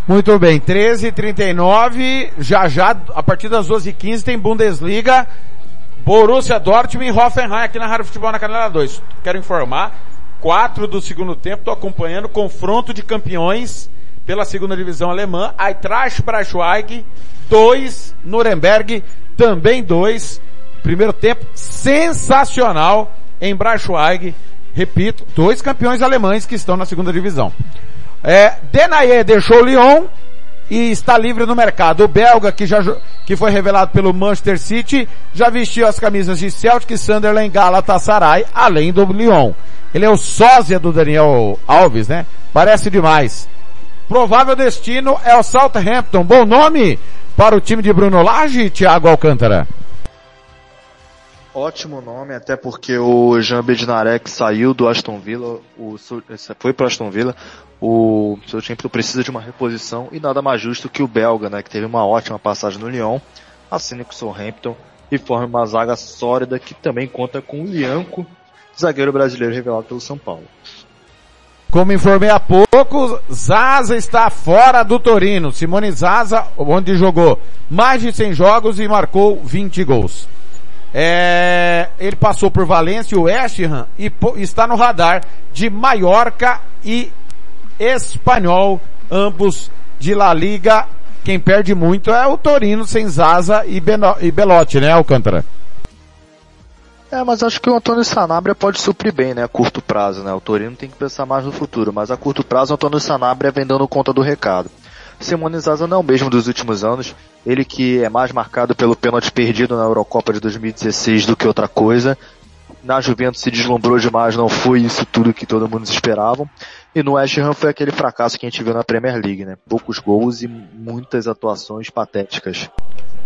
Muito bem, 13 39 já já, a partir das 12 h 15 tem Bundesliga, Borussia Dortmund e Hoffenheim aqui na Rádio Futebol na Canela 2. Quero informar, 4 do segundo tempo, estou acompanhando confronto de campeões pela segunda divisão alemã, Eintracht Braunschweig 2, Nuremberg também 2. Primeiro tempo sensacional em Braunschweig. Repito, dois campeões alemães que estão na segunda divisão. É, Denayer deixou o Lyon e está livre no mercado. O belga, que já que foi revelado pelo Manchester City, já vestiu as camisas de Celtic, Sunderland, Galatasaray, além do Lyon. Ele é o sósia do Daniel Alves, né? Parece demais. Provável destino é o Southampton. Bom nome para o time de Bruno Lage, Thiago Alcântara. Ótimo nome, até porque o Jean Bednarek saiu do Aston Villa, o, foi para Aston Villa, o seu time precisa de uma reposição e nada mais justo que o belga, né, que teve uma ótima passagem no Lyon, assine com o Southampton e forma uma zaga sólida que também conta com o Lianco, zagueiro brasileiro revelado pelo São Paulo. Como informei há pouco, Zaza está fora do Torino. Simone Zaza, onde jogou mais de 100 jogos e marcou 20 gols. É, ele passou por Valência e West Ham e está no radar de Mallorca e Espanhol, ambos de La Liga. Quem perde muito é o Torino sem Zaza e, e Belotti, né, Alcântara? É, mas acho que o Antônio Sanabria pode suprir bem, né, a curto prazo, né? O Torino tem que pensar mais no futuro, mas a curto prazo o Antônio Sanabria vem dando conta do recado. Simone Zaza não é o mesmo dos últimos anos, ele que é mais marcado pelo pênalti perdido na Eurocopa de 2016 do que outra coisa. Na Juventus se deslumbrou demais, não foi isso tudo que todo mundo esperava. E no West Ham foi aquele fracasso que a gente viu na Premier League, né? Poucos gols e muitas atuações patéticas.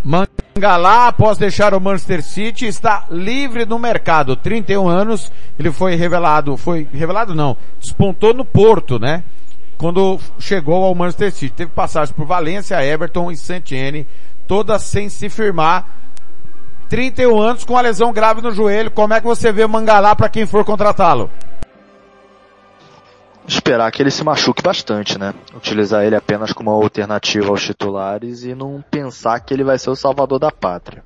Mangalá, após deixar o Manchester City, está livre no mercado. 31 anos, ele foi revelado, foi revelado não, despontou no Porto, né? Quando chegou ao Manchester City. Teve passagens por Valência, Everton e Santiene, todas sem se firmar. 31 anos com a lesão grave no joelho. Como é que você vê o Mangalá para quem for contratá-lo? esperar que ele se machuque bastante, né? Utilizar ele apenas como uma alternativa aos titulares e não pensar que ele vai ser o salvador da pátria.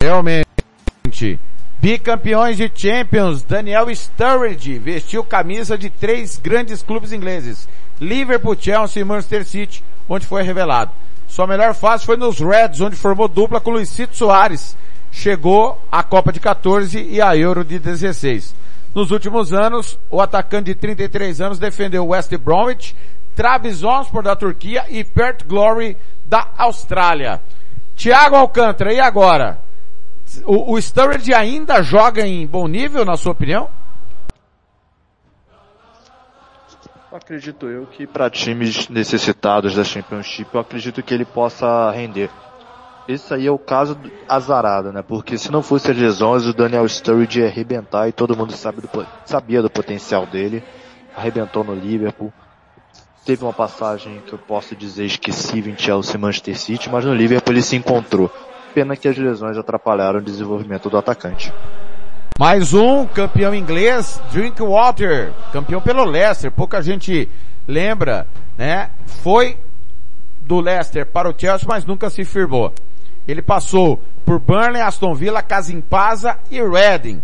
Realmente. Bicampeões de Champions, Daniel Sturridge vestiu camisa de três grandes clubes ingleses. Liverpool, Chelsea e Manchester City, onde foi revelado. Sua melhor fase foi nos Reds, onde formou dupla com Luizito Soares. Chegou à Copa de 14 e a Euro de 16. Nos últimos anos, o atacante de 33 anos defendeu West Bromwich, Trabzonspor da Turquia e Perth Glory da Austrália. Thiago Alcântara, e agora? O, o Sturridge ainda joga em bom nível, na sua opinião? Acredito eu que para times necessitados da Championship, eu acredito que ele possa render. Esse aí é o caso azarado, né? Porque se não fosse as lesões, o Daniel Sturridge ia arrebentar e todo mundo sabe do, sabia do potencial dele. Arrebentou no Liverpool. Teve uma passagem que eu posso dizer esquecível em Chelsea Manchester City, mas no Liverpool ele se encontrou. Pena que as lesões atrapalharam o desenvolvimento do atacante. Mais um campeão inglês, Drinkwater, campeão pelo Leicester. Pouca gente lembra, né? Foi do Leicester para o Chelsea, mas nunca se firmou. Ele passou por Burnley, Aston Villa, Casa e Reading.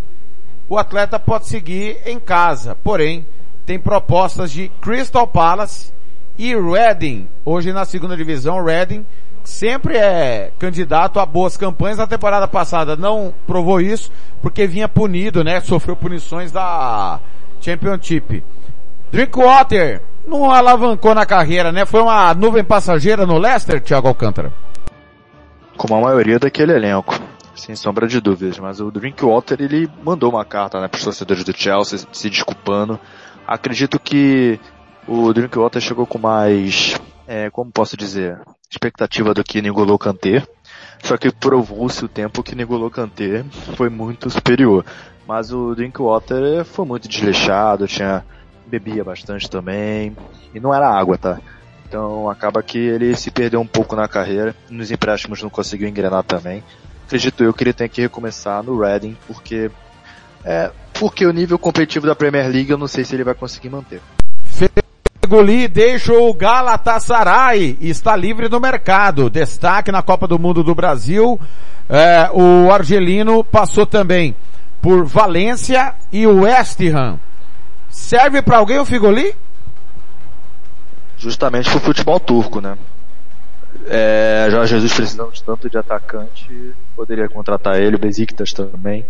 O atleta pode seguir em casa, porém tem propostas de Crystal Palace e Reading. Hoje na segunda divisão, Reading sempre é candidato a boas campanhas. Na temporada passada não provou isso, porque vinha punido, né? Sofreu punições da Championship. Drinkwater não alavancou na carreira, né? Foi uma nuvem passageira no Leicester, Thiago Alcântara como a maioria daquele elenco, sem sombra de dúvidas. Mas o Drinkwater ele mandou uma carta né, para os torcedores do Chelsea se desculpando. Acredito que o Drinkwater chegou com mais, é, como posso dizer, expectativa do que Nigolo Kanté. Só que provou-se o tempo que Nigolo Kanté foi muito superior. Mas o Drinkwater foi muito desleixado, tinha bebia bastante também e não era água, tá? Então acaba que ele se perdeu um pouco na carreira, nos empréstimos não conseguiu engrenar também. Acredito eu que ele tem que recomeçar no Reading, porque é, porque o nível competitivo da Premier League eu não sei se ele vai conseguir manter. Feguli deixa o Galatasaray e está livre no mercado. Destaque na Copa do Mundo do Brasil. É, o argelino passou também por Valência e o West Ham. Serve para alguém o Figoli? Justamente pro futebol turco, né? É, Jorge Jesus precisando de tanto de atacante, poderia contratar ele, o Besiktas também.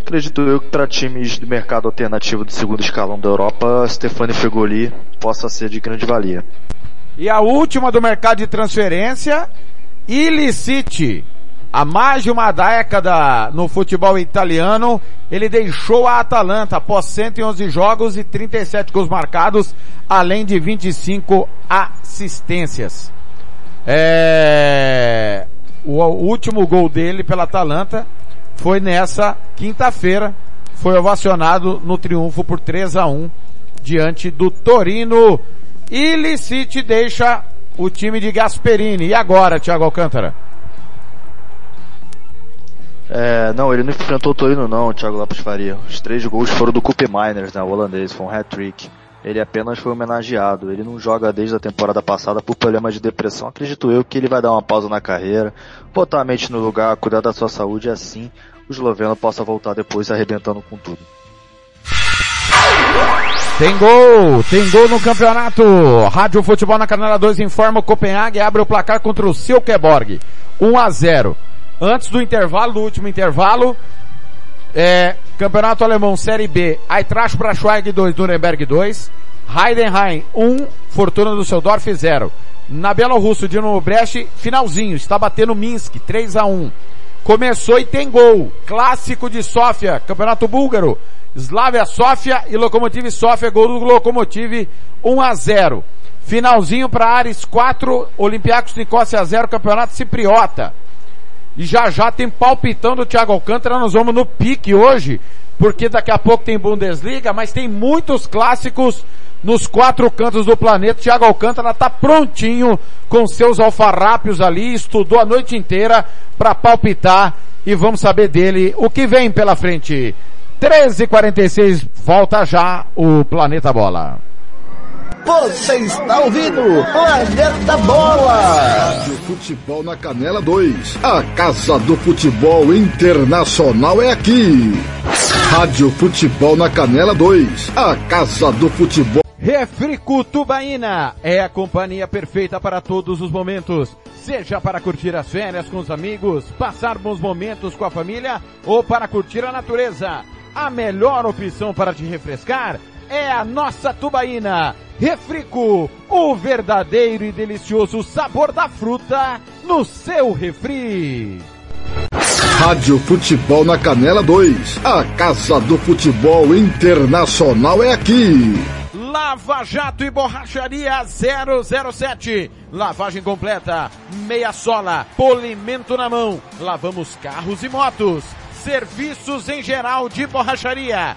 Acredito eu que para times do mercado alternativo do segundo escalão da Europa, Stefani Fegoli possa ser de grande valia. E a última do mercado de transferência, Illicite. Há mais de uma década no futebol italiano, ele deixou a Atalanta após 111 jogos e 37 gols marcados, além de 25 assistências. É... O último gol dele pela Atalanta foi nessa quinta-feira, foi ovacionado no triunfo por 3 a 1 diante do Torino. Illicite deixa o time de Gasperini. E agora, Thiago Alcântara? É, não, ele não enfrentou o Torino não, Thiago Lopes Faria. Os três gols foram do Coupe Miners, né, o holandês, foi um hat-trick. Ele apenas foi homenageado. Ele não joga desde a temporada passada por problemas de depressão. Acredito eu que ele vai dar uma pausa na carreira, botar a mente no lugar, cuidar da sua saúde e assim o esloveno possa voltar depois arrebentando com tudo. Tem gol, tem gol no campeonato. Rádio Futebol na Canela 2 informa o Copenhague abre o placar contra o Silkeborg. 1 a 0. Antes do intervalo, do último intervalo, é, Campeonato Alemão Série B, Eintracht Braunschweig 2, Nuremberg 2, Heidenheim 1, Fortuna do Düsseldorf 0. Na Bielorrusso, Dinamo Brest, finalzinho, está batendo Minsk 3 a 1. Começou e tem gol. Clássico de Sófia, Campeonato Búlgaro. Slavia Sofia e Lokomotiv Sofia, gol do Lokomotiv 1 a 0. Finalzinho para Ares 4, Olympiacos Nicosia 0, Campeonato Cipriota. E já já tem palpitão do Thiago Alcântara, nós vamos no pique hoje, porque daqui a pouco tem Bundesliga, mas tem muitos clássicos nos quatro cantos do planeta. Thiago Alcântara está prontinho com seus alfarrápios ali, estudou a noite inteira para palpitar e vamos saber dele o que vem pela frente. 13h46, volta já o Planeta Bola. Você está ouvindo Planeta Bola. Rádio Futebol na Canela 2. A Casa do Futebol Internacional é aqui. Rádio Futebol na Canela 2. A Casa do Futebol. Refrico Tubaína é a companhia perfeita para todos os momentos. Seja para curtir as férias com os amigos, passar bons momentos com a família ou para curtir a natureza. A melhor opção para te refrescar é a nossa tubaína. Refrico, o verdadeiro e delicioso sabor da fruta no seu refri. Rádio Futebol na Canela 2. A Casa do Futebol Internacional é aqui. Lava Jato e Borracharia 007. Lavagem completa, meia sola, polimento na mão. Lavamos carros e motos. Serviços em geral de borracharia.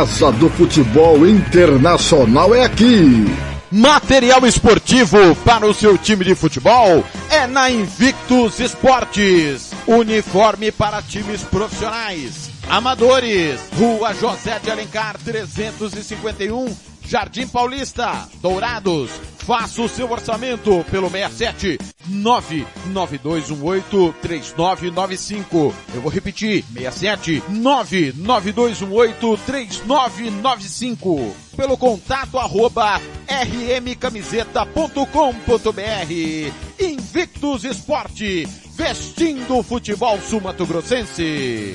Casa do Futebol Internacional é aqui. Material esportivo para o seu time de futebol é na Invictus Esportes. Uniforme para times profissionais, amadores. Rua José de Alencar 351, Jardim Paulista, Dourados. Faça o seu orçamento pelo 67 992183995. Eu vou repetir, 67 992183995. Pelo contato arroba rmcamiseta.com.br. Invictus Esporte, vestindo o futebol sumatogrossense.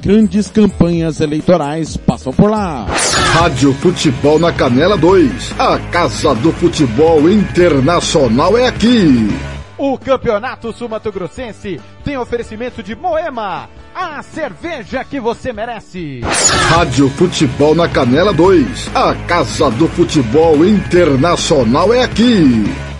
grandes campanhas eleitorais passam por lá. Rádio Futebol na Canela 2. A Casa do Futebol Internacional é aqui. O Campeonato Sumato Grossense tem oferecimento de Moema, a cerveja que você merece. Rádio Futebol na Canela 2. A Casa do Futebol Internacional é aqui.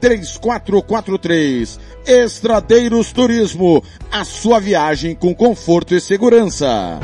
3443. Estradeiros Turismo, a sua viagem com conforto e segurança.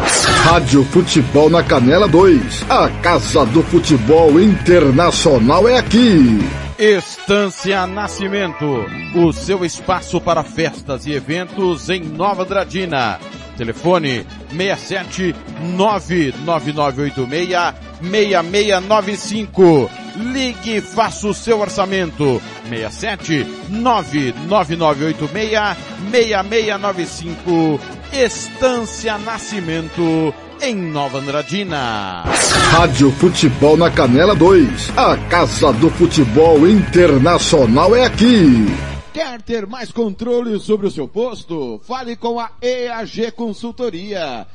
Rádio Futebol na Canela 2. A Casa do Futebol Internacional é aqui. Estância Nascimento, o seu espaço para festas e eventos em Nova Dradina. Telefone 67 99986 6695. Ligue e faça o seu orçamento. 67 99986 6695. Estância Nascimento em Nova Andradina. Rádio Futebol na Canela 2. A Casa do Futebol Internacional é aqui. Quer ter mais controle sobre o seu posto? Fale com a EAG Consultoria.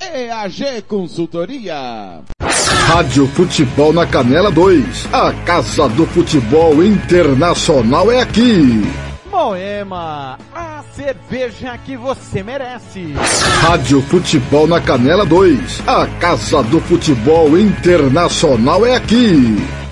EAG Consultoria. Rádio Futebol na Canela 2. A Casa do Futebol Internacional é aqui. Moema, a cerveja que você merece. Rádio Futebol na Canela 2. A Casa do Futebol Internacional é aqui.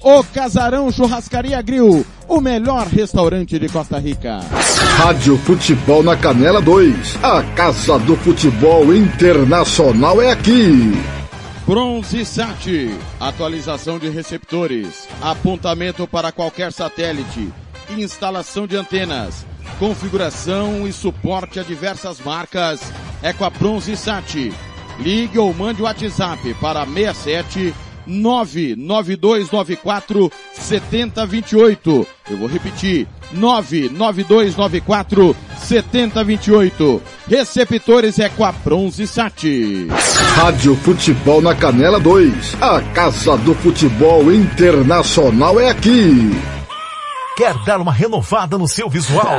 O Casarão Churrascaria Grill, o melhor restaurante de Costa Rica. Rádio Futebol na Canela 2. A Casa do Futebol Internacional é aqui. Bronze Sat, atualização de receptores, apontamento para qualquer satélite, instalação de antenas, configuração e suporte a diversas marcas. É com a Bronze Sat. Ligue ou mande o WhatsApp para 67 99294 7028. Eu vou repetir. 99294 7028. Receptores é com a Bronze Sat. Rádio Futebol na Canela 2. A Casa do Futebol Internacional é aqui. Quer dar uma renovada no seu visual?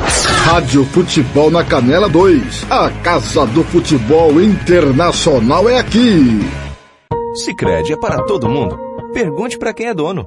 Rádio Futebol na Canela 2. A Casa do Futebol Internacional é aqui. Sicredi é para todo mundo. Pergunte para quem é dono.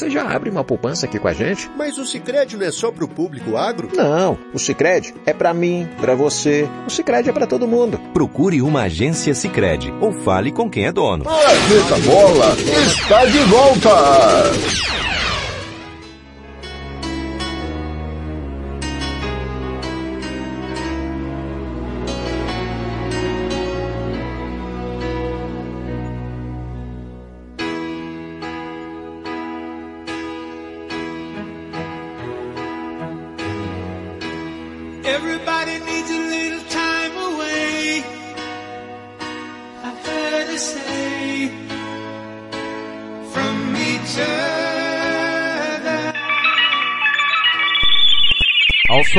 já abre uma poupança aqui com a gente. Mas o Sicredi não é só para o público agro? Não, o Sicredi é para mim, para você. O Sicredi é para todo mundo. Procure uma agência Sicredi ou fale com quem é dono. Planeta Bola está de volta.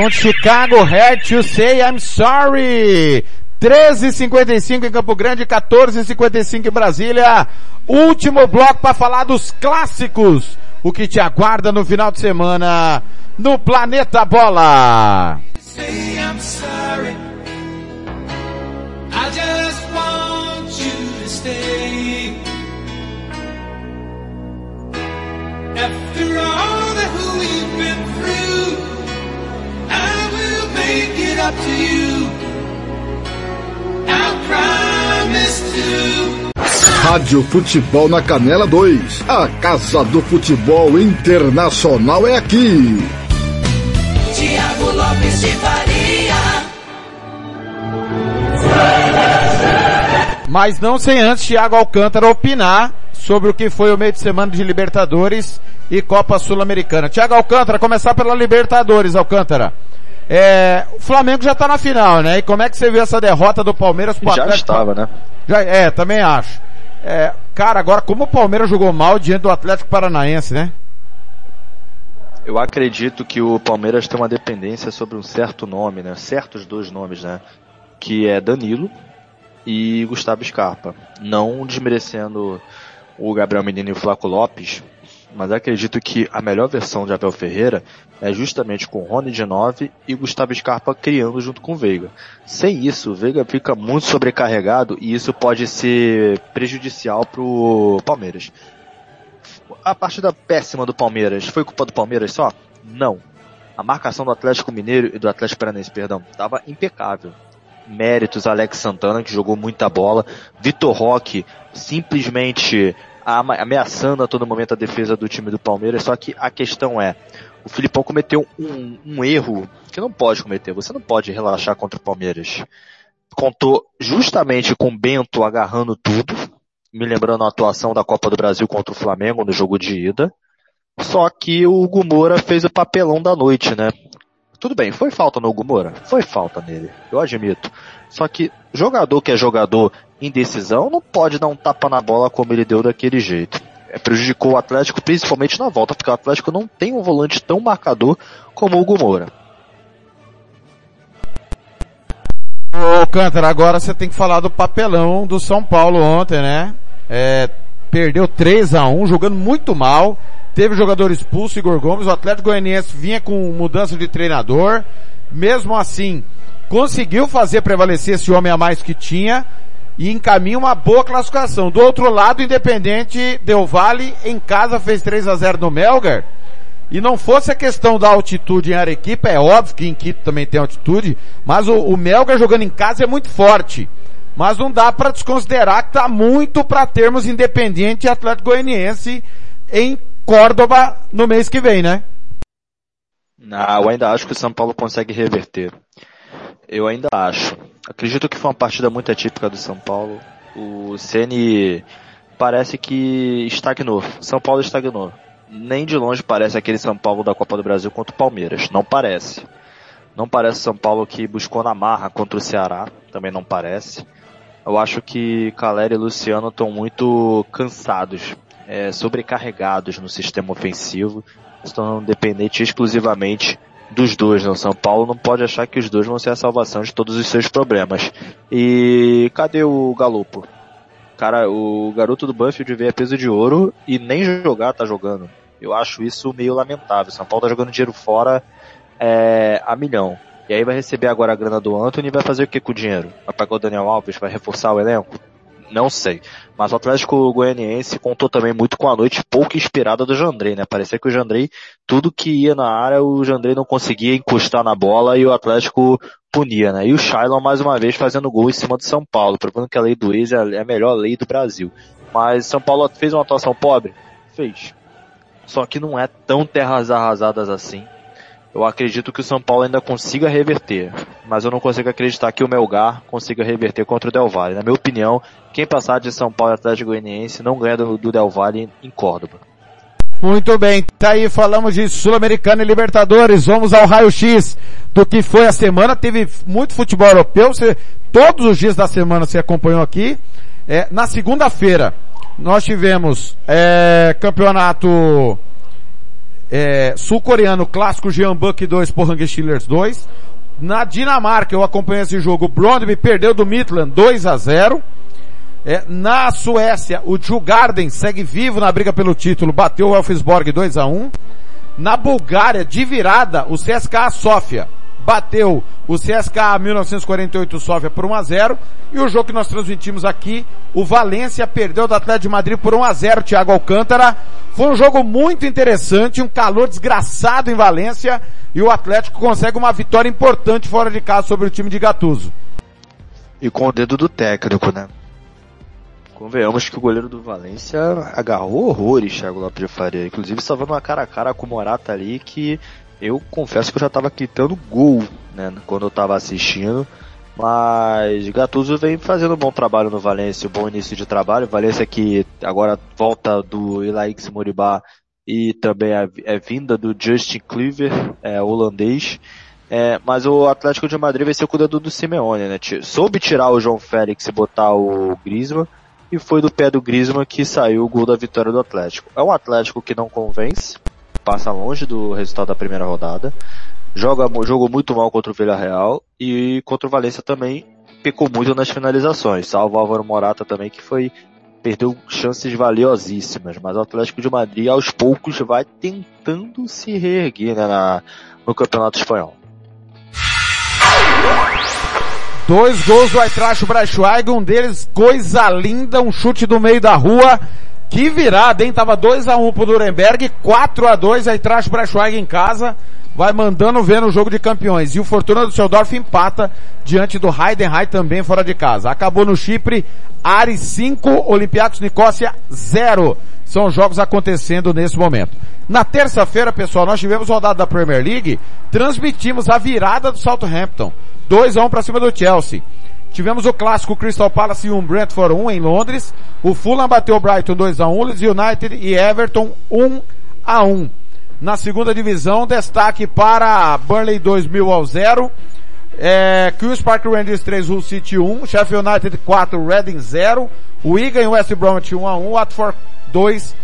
De Chicago, Hurt to Say I'm Sorry. 13h55 em Campo Grande, 14h55 em Brasília. Último bloco para falar dos clássicos. O que te aguarda no final de semana no Planeta Bola. Say I'm sorry. I just want you to stay. After all that we've been up to you. I promise to. Rádio Futebol na Canela 2. A Casa do Futebol Internacional é aqui. Tiago Lopes de Faria. Mas não sem antes Thiago Alcântara opinar sobre o que foi o meio de semana de Libertadores e Copa Sul-Americana. Thiago Alcântara, começar pela Libertadores, Alcântara. É, o Flamengo já tá na final, né? E como é que você viu essa derrota do Palmeiras pro Já Atlético? estava, né? Já, é, também acho. É, cara, agora como o Palmeiras jogou mal diante do Atlético Paranaense, né? Eu acredito que o Palmeiras tem uma dependência sobre um certo nome, né? Certos dois nomes, né? Que é Danilo e Gustavo Scarpa. Não desmerecendo o Gabriel Menino e o Flaco Lopes, mas acredito que a melhor versão de Abel Ferreira é justamente com Rony de 9 e Gustavo Scarpa criando junto com Veiga. Sem isso, o Veiga fica muito sobrecarregado e isso pode ser prejudicial pro Palmeiras. A partida péssima do Palmeiras foi culpa do Palmeiras só? Não. A marcação do Atlético Mineiro e do Atlético Paranaense, perdão, estava impecável. Méritos Alex Santana, que jogou muita bola. Vitor Roque, simplesmente ameaçando a todo momento a defesa do time do Palmeiras. Só que a questão é, o Filipão cometeu um, um erro que não pode cometer. Você não pode relaxar contra o Palmeiras. Contou justamente com o Bento agarrando tudo, me lembrando a atuação da Copa do Brasil contra o Flamengo no jogo de ida. Só que o Hugo Moura fez o papelão da noite, né? Tudo bem, foi falta no Hugo Moura? Foi falta nele, eu admito. Só que jogador que é jogador em decisão não pode dar um tapa na bola como ele deu daquele jeito. É, prejudicou o Atlético principalmente na volta, porque o Atlético não tem um volante tão marcador como o Hugo Moura. Ô Cântara, agora você tem que falar do papelão do São Paulo ontem, né? É, perdeu 3 a 1 jogando muito mal. Teve jogador expulso, Igor Gomes. O Atlético Goianiense vinha com mudança de treinador. Mesmo assim, conseguiu fazer prevalecer esse homem a mais que tinha e encaminha uma boa classificação. Do outro lado, Independente Del Vale em casa fez 3 a 0 no Melgar. E não fosse a questão da altitude em Arequipa, é óbvio que em Quito também tem altitude, mas o, o Melgar jogando em casa é muito forte. Mas não dá para desconsiderar que tá muito para termos Independente e Atlético Goianiense em Córdoba no mês que vem, né? Não, eu ainda acho que o São Paulo consegue reverter. Eu ainda acho. Acredito que foi uma partida muito atípica do São Paulo. O Ceni parece que estagnou. São Paulo estagnou. Nem de longe parece aquele São Paulo da Copa do Brasil contra o Palmeiras. Não parece. Não parece São Paulo que buscou na marra contra o Ceará. Também não parece. Eu acho que Caleri e Luciano estão muito cansados. é, sobrecarregados no sistema ofensivo, se tornando dependente exclusivamente dos dois, né? O São Paulo não pode achar que os dois vão ser a salvação de todos os seus problemas. E cadê o Galopo? Cara, o garoto do Banfield veio a peso de ouro e nem jogar tá jogando. Eu acho isso meio lamentável. São Paulo tá jogando dinheiro fora é, a milhão. E aí vai receber agora a grana do Anthony e vai fazer o que com o dinheiro? Vai pagar o Daniel Alves? Vai reforçar o elenco? Não sei. Mas o Atlético Goianiense contou também muito com a noite pouco inspirada do Jandrei, né? Parecia que o Jandrei, tudo que ia na área, o Jandrei não conseguia encostar na bola e o Atlético punia, né? E o Shailon mais uma vez fazendo gol em cima do São Paulo, provando que a lei do ex é a melhor lei do Brasil. Mas São Paulo fez uma atuação pobre? Fez. Só que não é tão terras arrasadas assim. Eu acredito que o São Paulo ainda consiga reverter, mas eu não consigo acreditar que o Melgar consiga reverter contra o Del Valle. Na minha opinião, quem passar de São Paulo e Atlético Goianiense não ganha do, do Del Valle em Córdoba. Muito bem, tá aí, falamos de Sul-Americana e Libertadores, vamos ao raio-x do que foi a semana, teve muito futebol europeu, você, todos os dias da semana você acompanhou aqui, é, na segunda-feira nós tivemos é, campeonato é, sul-coreano clássico Jeonbuk 2 Pohang Steelers 2. Na Dinamarca eu acompanhei esse jogo, o Brondby perdeu do Midland 2 a 0. É, na Suécia, o Djurgården segue vivo na briga pelo título, bateu o Elfsborg 2 a 1. Na Bulgária, de virada, o CSKA Sofia bateu o CSKA 1948 Sofia por 1 a 0 e o jogo que nós transmitimos aqui, o Valência perdeu do Atlético de Madrid por 1 a 0 Thiago Alcântara. Foi um jogo muito interessante, um calor desgraçado em Valência e o Atlético consegue uma vitória importante fora de casa sobre o time de Gattuso. E com o dedo do técnico, né? Convenhamos que o goleiro do Valência agarrou horrores, Thiago Lopes de Faria. Inclusive salvando uma cara a cara com o Morata ali que eu confesso que eu já estava gritando gol, né, quando eu estava assistindo. Mas Gattuso vem fazendo um bom trabalho no Valência, um bom início de trabalho. Valência que agora volta do Ilaix Moribá e também é, é, vinda do Justin Cleaver, é, holandês. É, mas o Atlético de Madrid vai ser o cuidador do Simeone, né? Soube tirar o João Félix e botar o Griezmann, e foi do pé do Griezmann que saiu o gol da vitória do Atlético. É um Atlético que não convence, passa longe do resultado da primeira rodada, joga, jogou muito mal contra o Villarreal e contra o Valência também pecou muito nas finalizações, salvo o Álvaro Morata também que foi perdeu chances valiosíssimas, mas o Atlético de Madrid aos poucos vai tentando se reerguer né, na, no Campeonato Espanhol. Dois gols do Eintracht Braunschweig, um deles coisa linda, um chute do meio da rua. Que virada, hein? Tava 2 a 1 um pro Nuremberg, 4 a 2 aí traz Braunschweig em casa, vai mandando ver no jogo de campeões. E o Fortuna do Seudorf empata diante do Heidenheim também fora de casa. Acabou no Chipre, Ares 5, Olympiacos Nicócia 0. São jogos acontecendo nesse momento. Na terça-feira, pessoal, nós tivemos rodada da Premier League, transmitimos a virada do Southampton. 2 a 1 para cima do Chelsea. Tivemos o clássico Crystal Palace 1, Brentford 1 em Londres. O Fulham bateu o Brighton 2 a 1, Leeds United e Everton 1 a 1. Na segunda divisão, destaque para Burnley 2 mil ao 0. É, Queen's Park Rangers 3, Hull City 1, Sheffield United 4, Reading 0, Wigan e West Bromwich 1 a 1, Watford 2,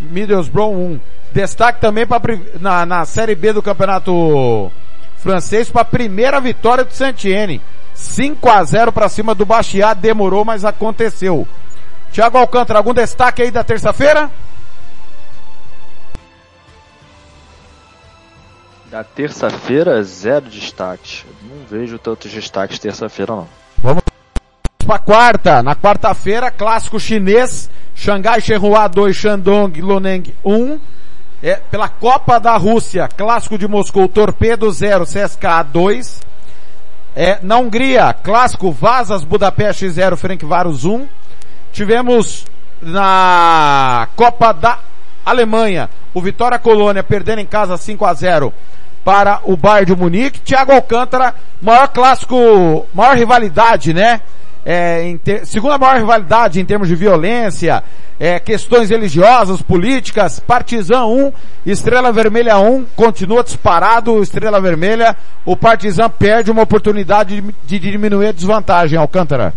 Middlesbrough 1. Destaque também pra, na, na Série B do Campeonato Francês para a primeira vitória do Saint-Etienne. 5 a 0 para cima do Baixia, demorou, mas aconteceu. Thiago Alcântara, algum destaque aí da terça-feira? Da terça-feira, zero destaque. Não vejo tantos destaques terça-feira não. Vamos para quarta. Na quarta-feira, clássico chinês, Xangai Shenhua 2, Shandong Loneng 1. É, pela Copa da Rússia, clássico de Moscou, Torpedo 0, CSKA 2. É, na Hungria, clássico Vazas Budapeste 0, Ferencváros 1. Tivemos na Copa da Alemanha, o Vitória Colônia perdendo em casa 5 a 0 para o Bayern de Munique. Thiago Alcântara, maior clássico, maior rivalidade, né? É, ter, segunda maior rivalidade em termos de violência, é, questões religiosas, políticas, Partizan 1, Estrela Vermelha 1, continua disparado, Estrela Vermelha, o Partizan perde uma oportunidade de, de diminuir a desvantagem, Alcântara.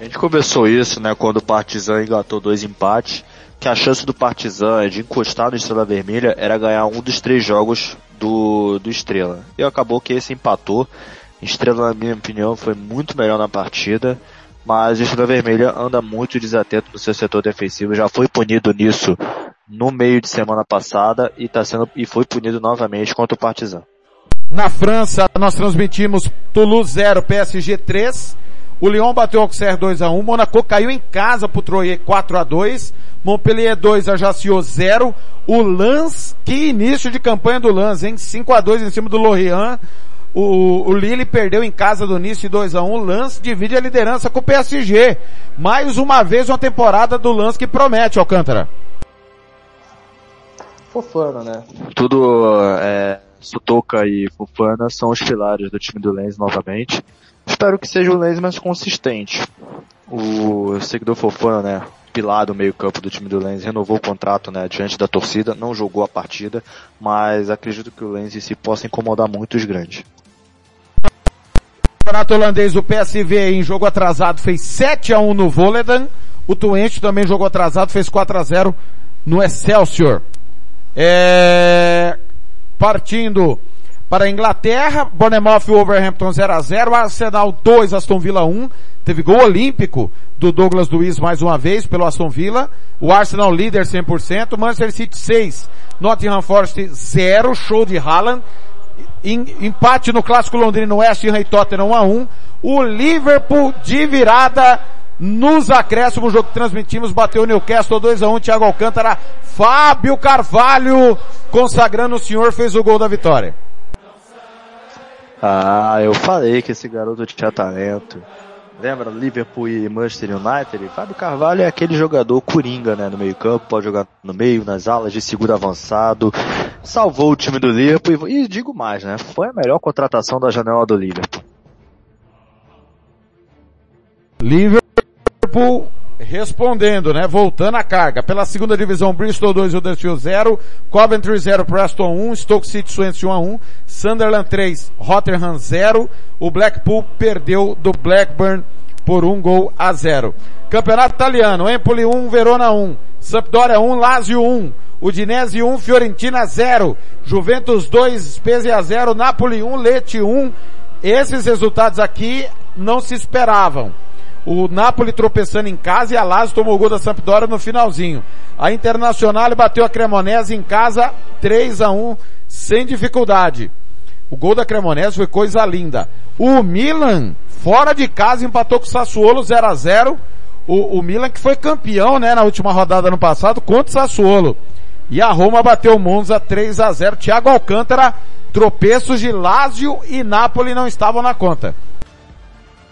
A gente começou isso, né, quando o Partizan engatou dois empates, que a chance do Partizan de encostar no Estrela Vermelha era ganhar um dos três jogos do, do Estrela. E acabou que esse empatou. Estrela, na minha opinião, foi muito melhor na partida, mas Estrela Vermelha anda muito desatento no seu setor defensivo, já foi punido nisso no meio de semana passada e tá sendo e foi punido novamente contra o Partizan. Na França, nós transmitimos Toulouse 0, PSG 3. O Lyon bateu o Auxerre 2 a 1, Monaco caiu em casa pro Troyes 4 a 2, Montpellier 2 Ajaccio 0. O Lens, que início de campanha do Lens, hein? 5 a 2 em cima do Lorient. O, o Lille perdeu em casa do Nice 2 a 1 O Lance divide a liderança com o PSG. Mais uma vez uma temporada do Lance que promete, Alcântara. Fofana, né? Tudo, é, Sutoka e Fofana são os pilares do time do Lens novamente. Espero que seja o Lens mais consistente. O seguidor Fofana, né? Pilar do meio campo do time do Lens renovou o contrato, né? Diante da torcida, não jogou a partida, mas acredito que o Lens em si possa incomodar muito os grandes. Campeonato holandês, o PSV em jogo atrasado fez 7 a 1 no Volendam. O Twente também jogou atrasado, fez 4 a 0 no Excelsior. É... Partindo para a Inglaterra, Bournemouth e Wolverhampton 0 a 0 Arsenal 2, Aston Villa 1. Teve gol olímpico do Douglas Luiz mais uma vez pelo Aston Villa. O Arsenal líder 100%. Manchester City 6, Nottingham Forest 0, show de Haaland. Empate no clássico londrino West Ham e Tottenham 1 a 1. O Liverpool de virada nos acréscimos, jogo que transmitimos, bateu o Newcastle 2 a 1, Thiago Alcântara, Fábio Carvalho, consagrando o senhor, fez o gol da vitória. Ah, eu falei que esse garoto tinha talento. Lembra Liverpool e Manchester United? Fábio Carvalho é aquele jogador coringa, né, no meio campo, pode jogar no meio, nas alas de seguro avançado, salvou o time do Liverpool e, digo mais, né, foi a melhor contratação da janela do Liverpool. Liverpool respondendo, né? Voltando à carga. Pela segunda divisão, Bristol 2, Huddersfield 0, Coventry 0, Preston 1, Stoke City Swansea 1 a 1, Sunderland 3, Rotterdam 0, o Blackpool perdeu do Blackburn por um gol a 0. Campeonato Italiano, Empoli 1, Verona 1, Sampdoria 1, Lazio 1, Udinese 1, Fiorentina 0, Juventus 2, Spezia 0, Napoli 1, Lecce 1. Esses resultados aqui não se esperavam. O Napoli tropeçando em casa e a Lazio tomou o gol da Sampdoria no finalzinho. A Internacional bateu a Cremonese em casa 3 a 1 sem dificuldade. O gol da Cremonese foi coisa linda. O Milan, fora de casa, empatou com o Sassuolo 0 a 0 o, o Milan que foi campeão, né, na última rodada no passado contra o Sassuolo. E a Roma bateu o Monza 3 a 0 Thiago Alcântara, tropeços de Lazio e Napoli não estavam na conta.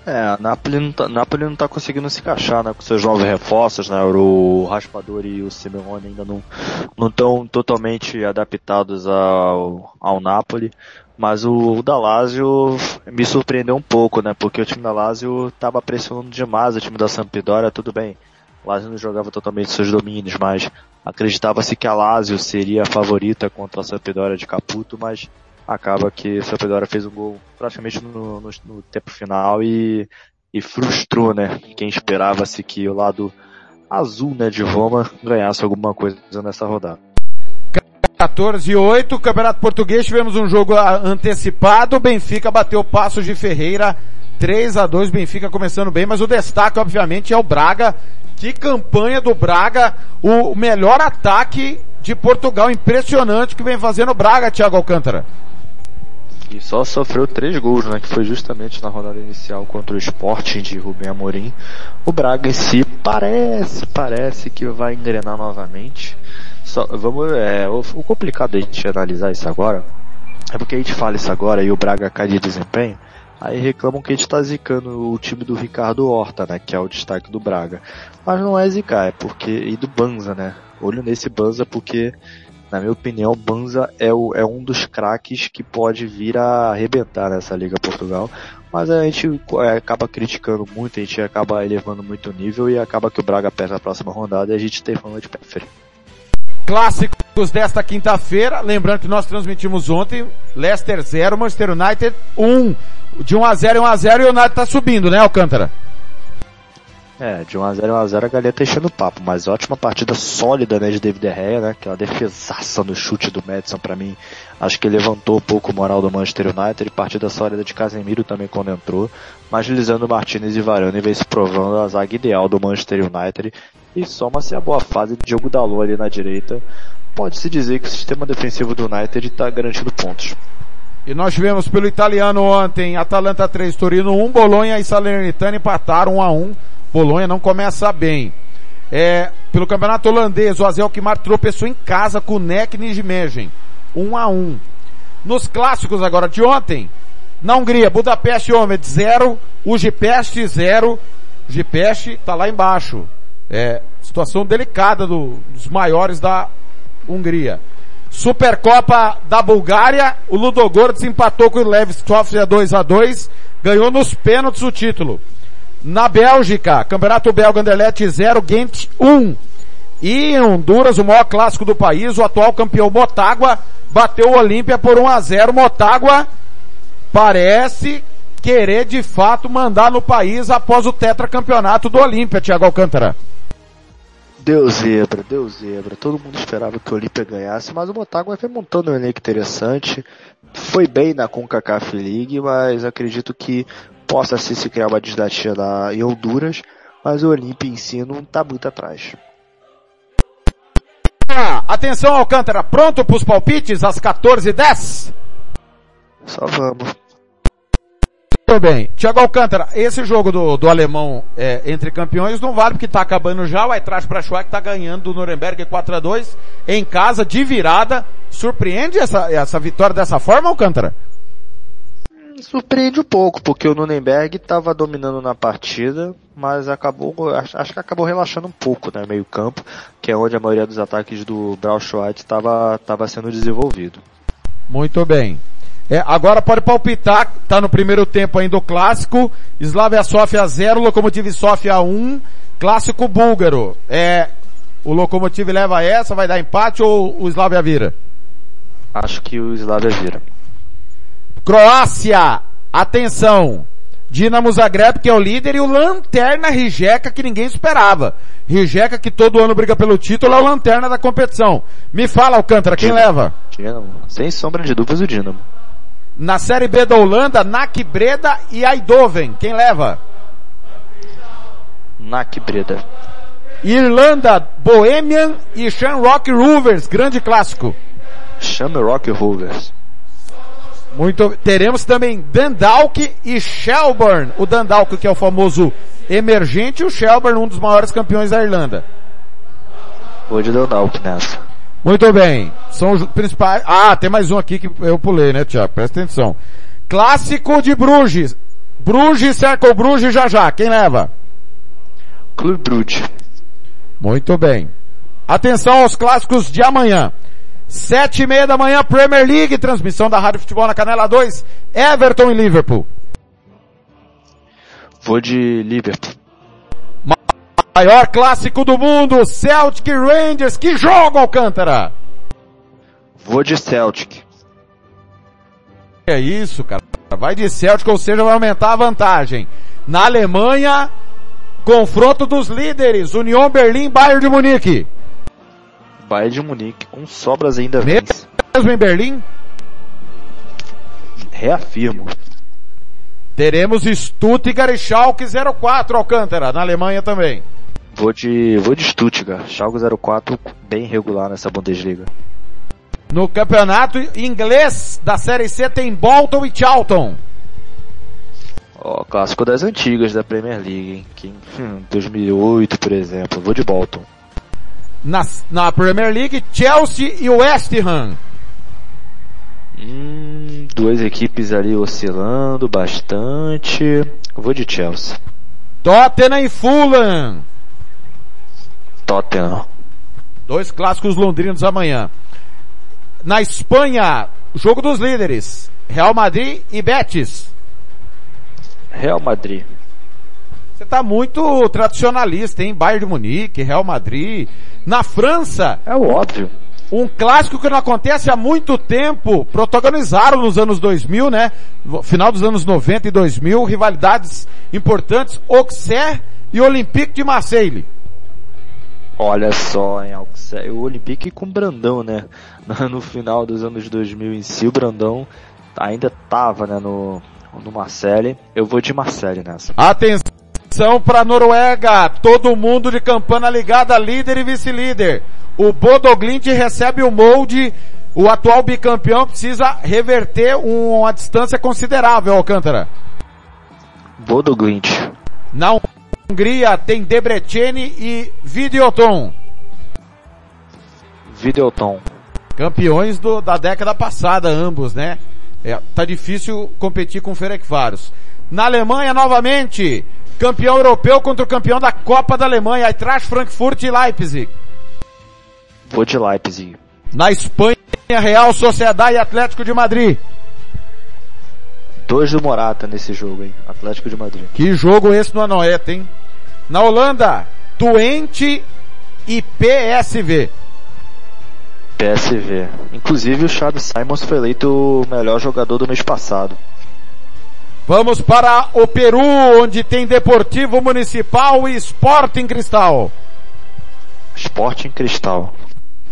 É, a Napoli não, tá, Napoli não tá conseguindo se encaixar, né, com seus novos reforços, né, o Raspador e o Simeone ainda não, não totalmente adaptados ao, ao Napoli, mas o, o da Lazio me surpreendeu um pouco, né, porque o time da Lazio tava pressionando demais o time da Sampdoria, tudo bem, Lazio não jogava totalmente seus domínios, mas acreditava-se que a Lazio seria a favorita contra a Sampdoria de Caputo, mas acaba que o Sampdoria fez um gol praticamente no, no, no tempo final e, e frustrou, né? Quem esperava-se que o lado azul, né, de Roma ganhasse alguma coisa nessa rodada. 14 e 8, Campeonato Português, tivemos um jogo antecipado, Benfica bateu Passos de Ferreira, 3 a 2 Benfica começando bem, mas o destaque obviamente é o Braga, que campanha do Braga, o melhor ataque de Portugal, impressionante que vem fazendo o Braga, Thiago Alcântara. E só sofreu três gols, né? Que foi justamente na rodada inicial contra o Sporting de Rubem Amorim. O Braga em si parece, parece que vai engrenar novamente. Só, vamos, é, o, o complicado a gente analisar isso agora é porque a gente fala isso agora e o Braga cai de desempenho. Aí reclamam que a gente tá zicando o time do Ricardo Horta, né? Que é o destaque do Braga. Mas não é zicar, é porque. E do Banza, né? Olho nesse Banza porque na minha opinião, Banza é, o, é um dos craques que pode vir a arrebentar nessa Liga Portugal. Mas a gente é, acaba criticando muito, a gente acaba elevando muito o nível e acaba que o Braga perde a próxima rodada e a gente tem fama de pé. Clássicos desta quinta-feira, lembrando que nós transmitimos ontem, Leicester 0, Manchester United 1. De 1 a 0 1 a 0 e o United tá subindo, né, Alcântara? É, de 1x0 a 1x0 a galera tá enchendo papo, mas ótima partida sólida, né, de David Herrera, né, aquela defesaça no chute do Madison pra mim, acho que levantou um pouco o moral do Manchester United, partida sólida de Casemiro também quando entrou, mas Lisandro Martinez e Varane vem se provando a zaga ideal do Manchester United, e soma-se a boa fase de Diogo Dalot ali na direita, pode-se dizer que o sistema defensivo do United está garantindo pontos. E nós tivemos pelo italiano ontem, Atalanta 3, Torino 1, Bolonha e Salernitana empataram 1 a 1 Bolonha não começa bem. É, pelo campeonato holandês, o Azel Kimar tropeçou em casa com o Nek Nijmegen. 1 a 1 Nos clássicos agora de ontem, na Hungria, Budapeste Omed 0, o Gipeste 0, Gipeste tá lá embaixo. É, situação delicada do, dos maiores da Hungria. Supercopa da Bulgária, o Ludogorets empatou com o Levskov a 2 a 2 ganhou nos pênaltis o título. Na Bélgica, Campeonato Belga Anderlecht 0, Ghent 1. E em Honduras, o maior clássico do país, o atual campeão Motagua bateu o Olímpia por 1 a 0. Motagua parece querer de fato mandar no país após o tetracampeonato do Olímpia, Thiago Alcântara. Deu zebra, deu zebra. Todo mundo esperava que o Olímpia ganhasse, mas o Motagua foi montando um elenco interessante. Foi bem na CONCACAF League, mas acredito que possa se, se criar uma dinastia lá em Honduras, mas o Olímpia em si não está muito atrás. Ah, atenção Alcântara, pronto para os palpites às 14h10? Só vamos. Tudo bem. Tiago Alcântara, esse jogo do, do alemão é, entre campeões não vale porque está acabando já, o Eintracht Braunschweig está ganhando do Nuremberg 4 a 2 em casa, de virada. Surpreende essa, essa vitória dessa forma, Alcântara? surpreende um pouco, porque o Nuremberg estava dominando na partida, mas acabou, acho, que acabou relaxando um pouco, né, meio campo, que é onde a maioria dos ataques do Braunschweig estava tava sendo desenvolvido. Muito bem. É, agora pode palpitar, tá no primeiro tempo ainda o clássico, Slavia Sofia 0, Lokomotiv Sofia 1, clássico búlgaro. É, o Lokomotiv leva essa, vai dar empate ou o Slavia vira? Acho que o Slavia vira. Croácia, atenção. Dinamo Zagreb, que é o líder, e o Lanterna Rijeka, que ninguém esperava. Rijeka, que todo ano briga pelo título, é o Lanterna da competição. Me fala, Alcântara, quem Dinamo. leva? Dinamo. Sem sombra de dúvidas, o Dinamo. Na Série B da Holanda, NAC Breda e Eindhoven. Quem leva? NAC Breda. Irlanda, Bohemian e Shamrock Rovers. Grande clássico. Shamrock Rovers. Muito, teremos também Dundalk e Shelburne. O Dundalk que é o famoso emergente e o Shelburne um dos maiores campeões da Irlanda. Vou de Dundalk nessa. Muito bem. São os principais. Ah, tem mais um aqui que eu pulei, né, Tiago? Presta atenção. Clássico de Bruges. Bruges cerca o Bruges já já. Quem leva? Clube Bruges. Muito bem. Atenção aos clássicos de amanhã. Sete e meia da manhã, Premier League, transmissão da Rádio Futebol na Canela 2, Everton e Liverpool. Vou de Liverpool. Maior clássico do mundo, Celtic Rangers, que jogo, Alcântara! Vou de Celtic. É isso, cara. Vai de Celtic, ou seja, vai aumentar a vantagem. Na Alemanha, confronto dos líderes, União Berlim, Bayern de Munique. Bayern de Munique, com sobras ainda Mesmo vence. Mesmo em Berlim? Reafirmo. Teremos Stuttgart e Schalke 04, Alcântara, na Alemanha também. Vou de, vou de Stuttgart. Schalke 04 bem regular nessa Bundesliga. No campeonato inglês da Série C tem Bolton e Charlton. Ó, clássico das antigas da Premier League, hein? Que, hum, 2008, por exemplo. Vou de Bolton. Na, na Premier League, Chelsea e West Ham. Hum, duas equipes ali oscilando bastante. Vou de Chelsea. Tottenham e Fulham. Tottenham. Dois clássicos londrinos amanhã. Na Espanha, jogo dos líderes. Real Madrid e Betis. Real Madrid. Você tá muito tradicionalista, hein? Bayern de Munique, Real Madrid. Na França. É óbvio. Um clássico que não acontece há muito tempo. Protagonizaram nos anos 2000, né? Final dos anos 90 e 2000, rivalidades importantes. Auxerre e Olympique de Marseille. Olha só, hein, o Olympique com o Brandão, né? No final dos anos 2000 em si, o Brandão ainda tava, né, no, no Marseille. Eu vou de Marseille nessa. Atenção para Noruega, todo mundo de campana ligada, líder e vice-líder. O Bodoglint recebe o molde, o atual bicampeão precisa reverter um- uma distância considerável, Alcântara. Bodoglint. Na Hungria tem Debreceni e Videoton. Videoton. Campeões do- da década passada, ambos, né? É, tá difícil competir com o Ferencváros. Na Alemanha, novamente, campeão europeu contra o campeão da Copa da Alemanha, Eintracht Frankfurt e Leipzig. Vou de Leipzig. Na Espanha, Real Sociedade e Atlético de Madrid. Dois do Morata nesse jogo, hein? Atlético de Madrid. Que jogo esse no Anoeta, hein? Na Holanda, Twente e PSV. PSV. Inclusive o Xavi Simons foi eleito o melhor jogador do mês passado. Vamos para o Peru, onde tem Deportivo Municipal e Sporting Cristal. Sporting Cristal.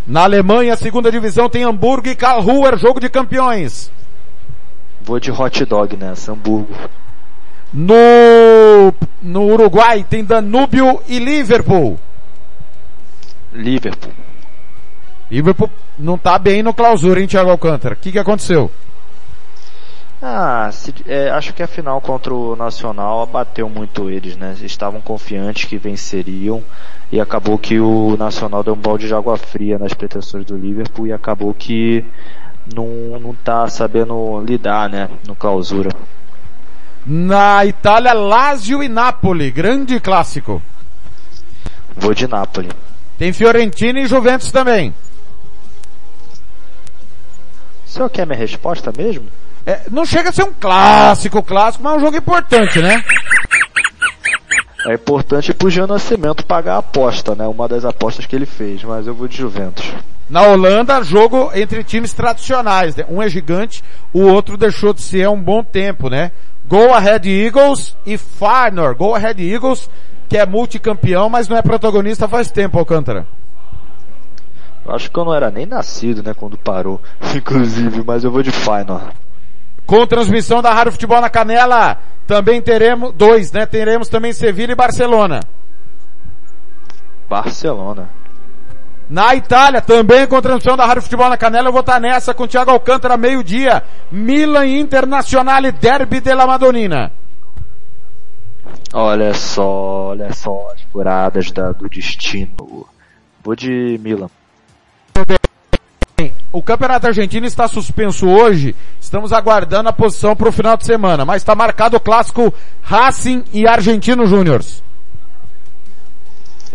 Na Alemanha, segunda divisão, tem Hamburgo e Karlsruher, jogo de campeões. Vou de hot dog nessa, Hamburgo. No, no Uruguai, tem Danúbio e Liverpool. Liverpool. Liverpool não tá bem no clausura, hein, Thiago Alcântara? O que, que aconteceu? Ah, se- é, acho que a final contra o Nacional abateu muito eles, né? Estavam confiantes que venceriam e acabou que o Nacional deu um balde de água fria nas pretensões do Liverpool e acabou que não, não tá sabendo lidar, né? No clausura. Na Itália, Lazio e Napoli, grande clássico. Vou de Napoli. Tem Fiorentina e Juventus também. O senhor quer minha resposta mesmo? É, não chega a ser um clássico, clássico, mas é um jogo importante, né? É importante pro Jean Nascimento pagar a aposta, né? Uma das apostas que ele fez, mas eu vou de Juventus. Na Holanda, jogo entre times tradicionais, né? Um é gigante, o outro deixou de ser há um bom tempo, né? Go Ahead Eagles e Feyenoord. Go Ahead Eagles, que é multicampeão, mas não é protagonista faz tempo, Alcântara. Acho que eu não era nem nascido, né, quando parou, inclusive, mas eu vou de Final. Com transmissão da Rádio Futebol na Canela, também teremos, dois, né? Teremos também Sevilha e Barcelona. Barcelona. Na Itália, também com transmissão da Rádio Futebol na Canela, eu vou estar nessa com o Thiago Alcântara, meio-dia. Milan Internazionale Derby della Madonnina. Olha só, olha só as furadas da- do destino. Vou de Milan. O Campeonato Argentino está suspenso hoje. Estamos aguardando a posição para o final de semana, mas está marcado o clássico Racing e Argentino Júniors.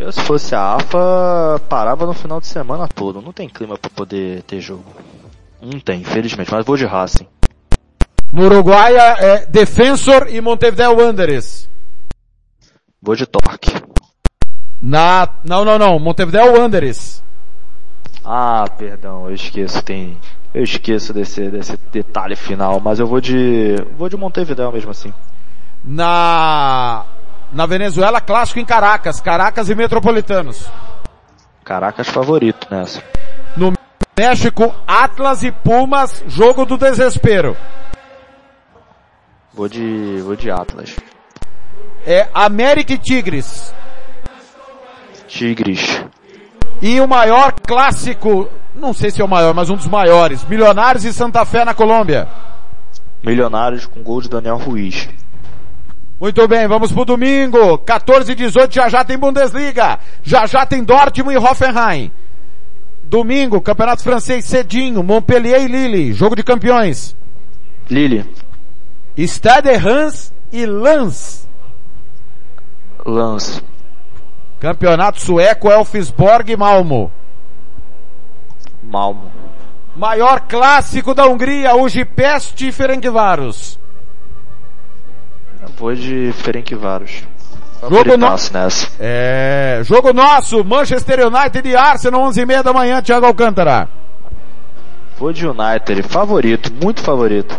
Eu, se fosse a AFA, parava no final de semana todo. Não tem clima pra poder ter jogo. Não tem, infelizmente, mas vou de Racing. No Uruguai é Defensor e Montevideo Wanderers. Vou de Torque. Na, não, não, não, Montevideo Wanderers. Ah, perdão, eu esqueço, tem. Eu esqueço desse, desse detalhe final, mas eu vou de. vou de Montevideo mesmo assim. Na, na Venezuela, clássico em Caracas, Caracas e Metropolitanos. Caracas favorito nessa. No México, Atlas e Pumas, jogo do desespero. Vou de. vou de Atlas. É América e Tigres. Tigres. E o maior clássico, não sei se é o maior, mas um dos maiores, Milionários e Santa Fé na Colômbia. Milionários com gol de Daniel Ruiz. Muito bem, vamos pro domingo, 14 e 18, já já tem Bundesliga, já já tem Dortmund e Hoffenheim. Domingo, Campeonato Francês cedinho, Montpellier e Lille, jogo de campeões. Lille. Stade Reims e Lens. Lance. Campeonato sueco, Elfsborg e Malmo. Malmo. Maior clássico da Hungria, Ujipest e Ferencváros. Vou de Ferencváros. Jogo no... nosso nessa. É, jogo nosso, Manchester United e Arsenal, 11 e meia da manhã, Thiago Alcântara. Vou de United, favorito, muito favorito.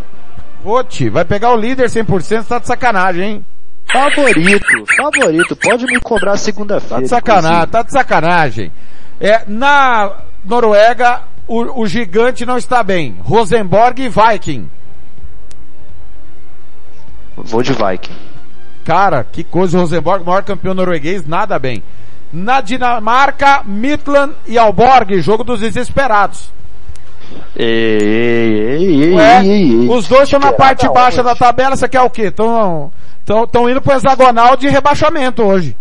Vote, vai pegar o líder 100%, tá de sacanagem, hein? Favorito, favorito. Pode me cobrar segunda-feira. Tá de sacanagem, tá de sacanagem. É, na Noruega, o, o gigante não está bem. Rosenborg e Viking. Vou de Viking. Cara, que coisa, o Rosenborg, maior campeão norueguês, nada bem. Na Dinamarca, Midland e Alborg, jogo dos desesperados. Ei, ei, ei, Ué, os dois estão na parte baixa da tabela, você quer o quê? Estão tão, tão indo pro hexagonal de rebaixamento hoje.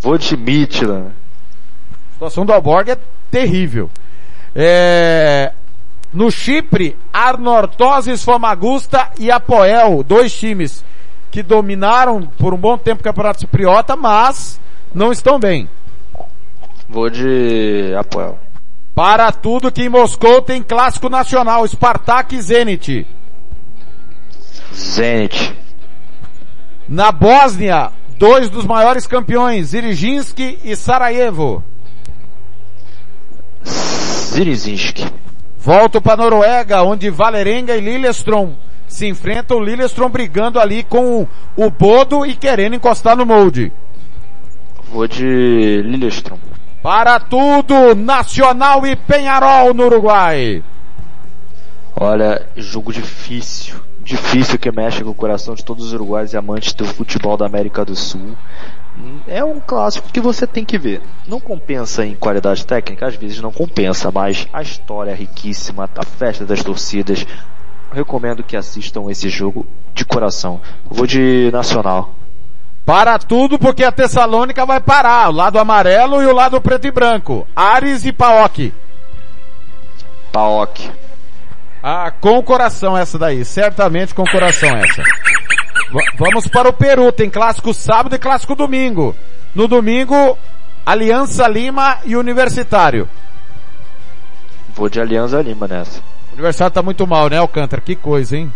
Vou de Midland. A situação do Alborg é terrível. É, no Chipre, Arnortoses, Fomagusta e Apoel, dois times que dominaram por um bom tempo o Campeonato Cipriota, mas não estão bem. Vou de Apoel. Para tudo que em Moscou tem clássico nacional, Spartak e Zenit. Zenit. Na Bósnia, dois dos maiores campeões, Zirizinski e Sarajevo. Zirizinski. Volto para Noruega, onde Valerenga e Lillestrøm se enfrentam, o Lillestrøm brigando ali com o Bodo e querendo encostar no molde. Vou de Lillestrøm. Para tudo, Nacional e Penharol no Uruguai. Olha, jogo difícil. Difícil que mexe com o coração de todos os uruguaios e amantes do futebol da América do Sul. É um clássico que você tem que ver. Não compensa em qualidade técnica, às vezes não compensa, mas a história é riquíssima, a festa das torcidas. Recomendo que assistam esse jogo de coração. Vou de Nacional. Para tudo porque a Tessalônica vai parar, o lado amarelo e o lado preto e branco. Ares e Paok. Paok. Ah, com o coração essa daí, certamente com o coração essa. Va- vamos para o Peru, tem clássico sábado e clássico domingo. No domingo, Aliança Lima e Universitário. Vou de Alianza Lima nessa. O Universitário tá muito mal, né, Alcântara? Que coisa, hein?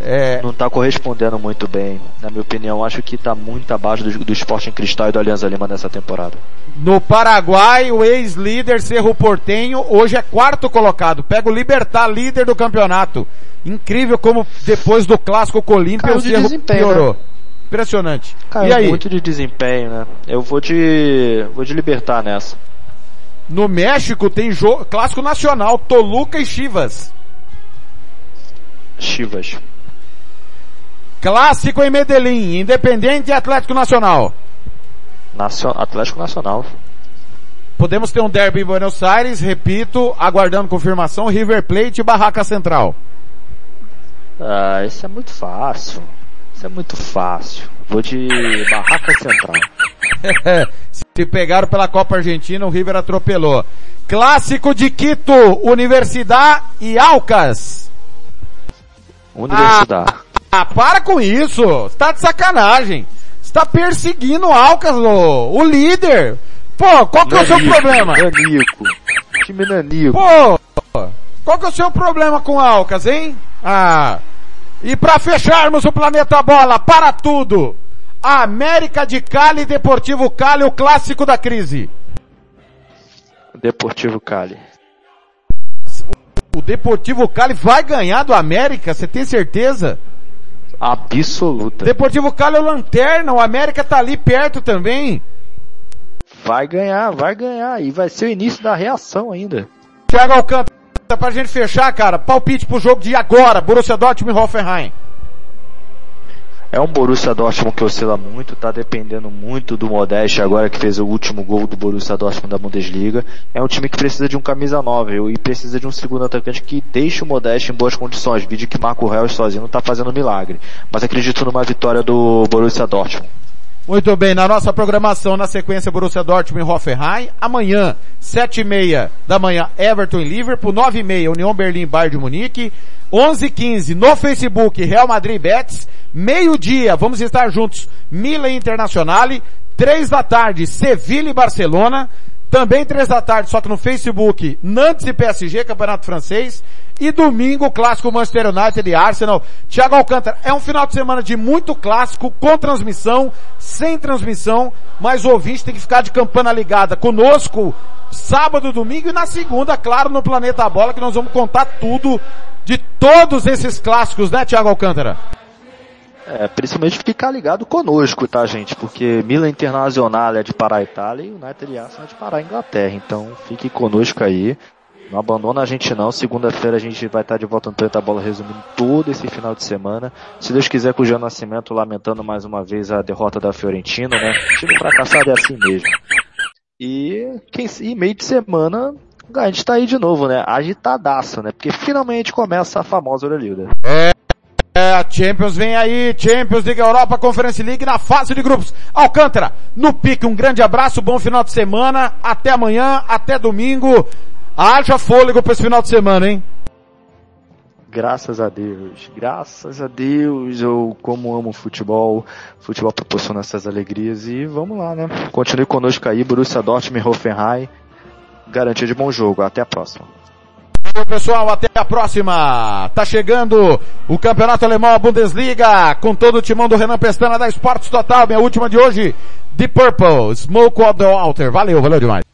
É, Não tá correspondendo muito bem. Na minha opinião, acho que tá muito abaixo do, do Sporting Cristal e do Alianza Lima nessa temporada. no Paraguai, o ex-líder Cerro Portenho hoje é quarto colocado. Pega o Libertar, líder do campeonato. Incrível como depois do clássico com o Olímpia o de Cerro desempenho, piorou. né? Impressionante. Caiu e aí? muito de desempenho, né? Eu vou de. vou de libertar nessa. No México tem jogo clássico nacional, Toluca e Chivas. Chivas. Clássico em Medellín, Independente e Atlético Nacional. Nacio... Atlético Nacional. Podemos ter um derby em Buenos Aires, repito, aguardando confirmação, River Plate e Barraca Central. Ah, isso é muito fácil. Isso é muito fácil. Vou de Barraca Central. Se pegaram pela Copa Argentina, o River atropelou. Clássico de Quito, Universidade e Alcas. Universidade. Ah, para com isso! Você tá de sacanagem! Você tá perseguindo o Alcas, o, o líder! Pô, qual que é o seu Nanico, problema? Nanico. Time Nanico. Pô, qual que é o seu problema com o Alcas, hein? Ah, e pra fecharmos o Planeta Bola, para tudo! América de Cali e Deportivo Cali, o clássico da crise. Deportivo Cali. O Deportivo Cali vai ganhar do América, você tem certeza? Absoluta. Deportivo Cali é o lanterna, o América tá ali perto também. Vai ganhar, vai ganhar. E vai ser o início da reação ainda. Thiago Alcântara, pra gente fechar, cara, palpite pro jogo de agora, Borussia Dortmund e Hoffenheim. É um Borussia Dortmund que oscila muito, tá dependendo muito do Modeste agora que fez o último gol do Borussia Dortmund da Bundesliga. É um time que precisa de um camisa 9 e precisa de um segundo atacante que deixe o Modeste em boas condições. Vídeo que Marco Reus sozinho não tá fazendo milagre. Mas acredito numa vitória do Borussia Dortmund. Muito bem, na nossa programação, na sequência Borussia Dortmund e Hoffenheim, amanhã, sete e meia da manhã, Everton e Liverpool, nove e meia, União Berlim, Bayern de Munique, onze e quinze, no Facebook, Real Madrid Betis, meio-dia, vamos estar juntos, Milan Internazionale, três da tarde, Sevilha e Barcelona, também três da tarde, só que no Facebook, Nantes e PSG, Campeonato Francês, e domingo, clássico Manchester United e Arsenal. Thiago Alcântara, é um final de semana de muito clássico, com transmissão, sem transmissão, mas o ouvinte tem que ficar de campana ligada conosco, sábado, domingo e na segunda, claro, no Planeta Bola, que nós vamos contar tudo de todos esses clássicos, né, Thiago Alcântara? É, principalmente ficar ligado conosco, tá, gente? Porque Milan Internacional é de parar a Itália e United e Arsenal é de parar a Inglaterra. Então fique conosco aí. Não abandona a gente não. Segunda-feira a gente vai estar de volta no Tanta Bola resumindo todo esse final de semana. Se Deus quiser com o Jean Nascimento lamentando mais uma vez a derrota da Fiorentina, né? Time fracassado é assim mesmo. E, quem, e meio de semana a gente tá aí de novo, né? Agitadaço, né? Porque finalmente começa a famosa Euroliga. É. É, a Champions vem aí, Champions League Europa, Conference League na fase de grupos. Alcântara, no pique, um grande abraço, bom final de semana, até amanhã, até domingo. Haja fôlego para esse final de semana, hein? Graças a Deus, graças a Deus, eu como amo futebol, futebol proporciona essas alegrias e vamos lá, né? Continue conosco aí, Borussia Dortmund, Hoffenheim, garantia de bom jogo, até a próxima. Valeu, pessoal, até a próxima. Tá chegando o Campeonato Alemão, a Bundesliga, com todo o timão do Renan Pestana da Esportes Total, minha última de hoje, The Purple, Smoke on the Altar. Valeu, valeu demais.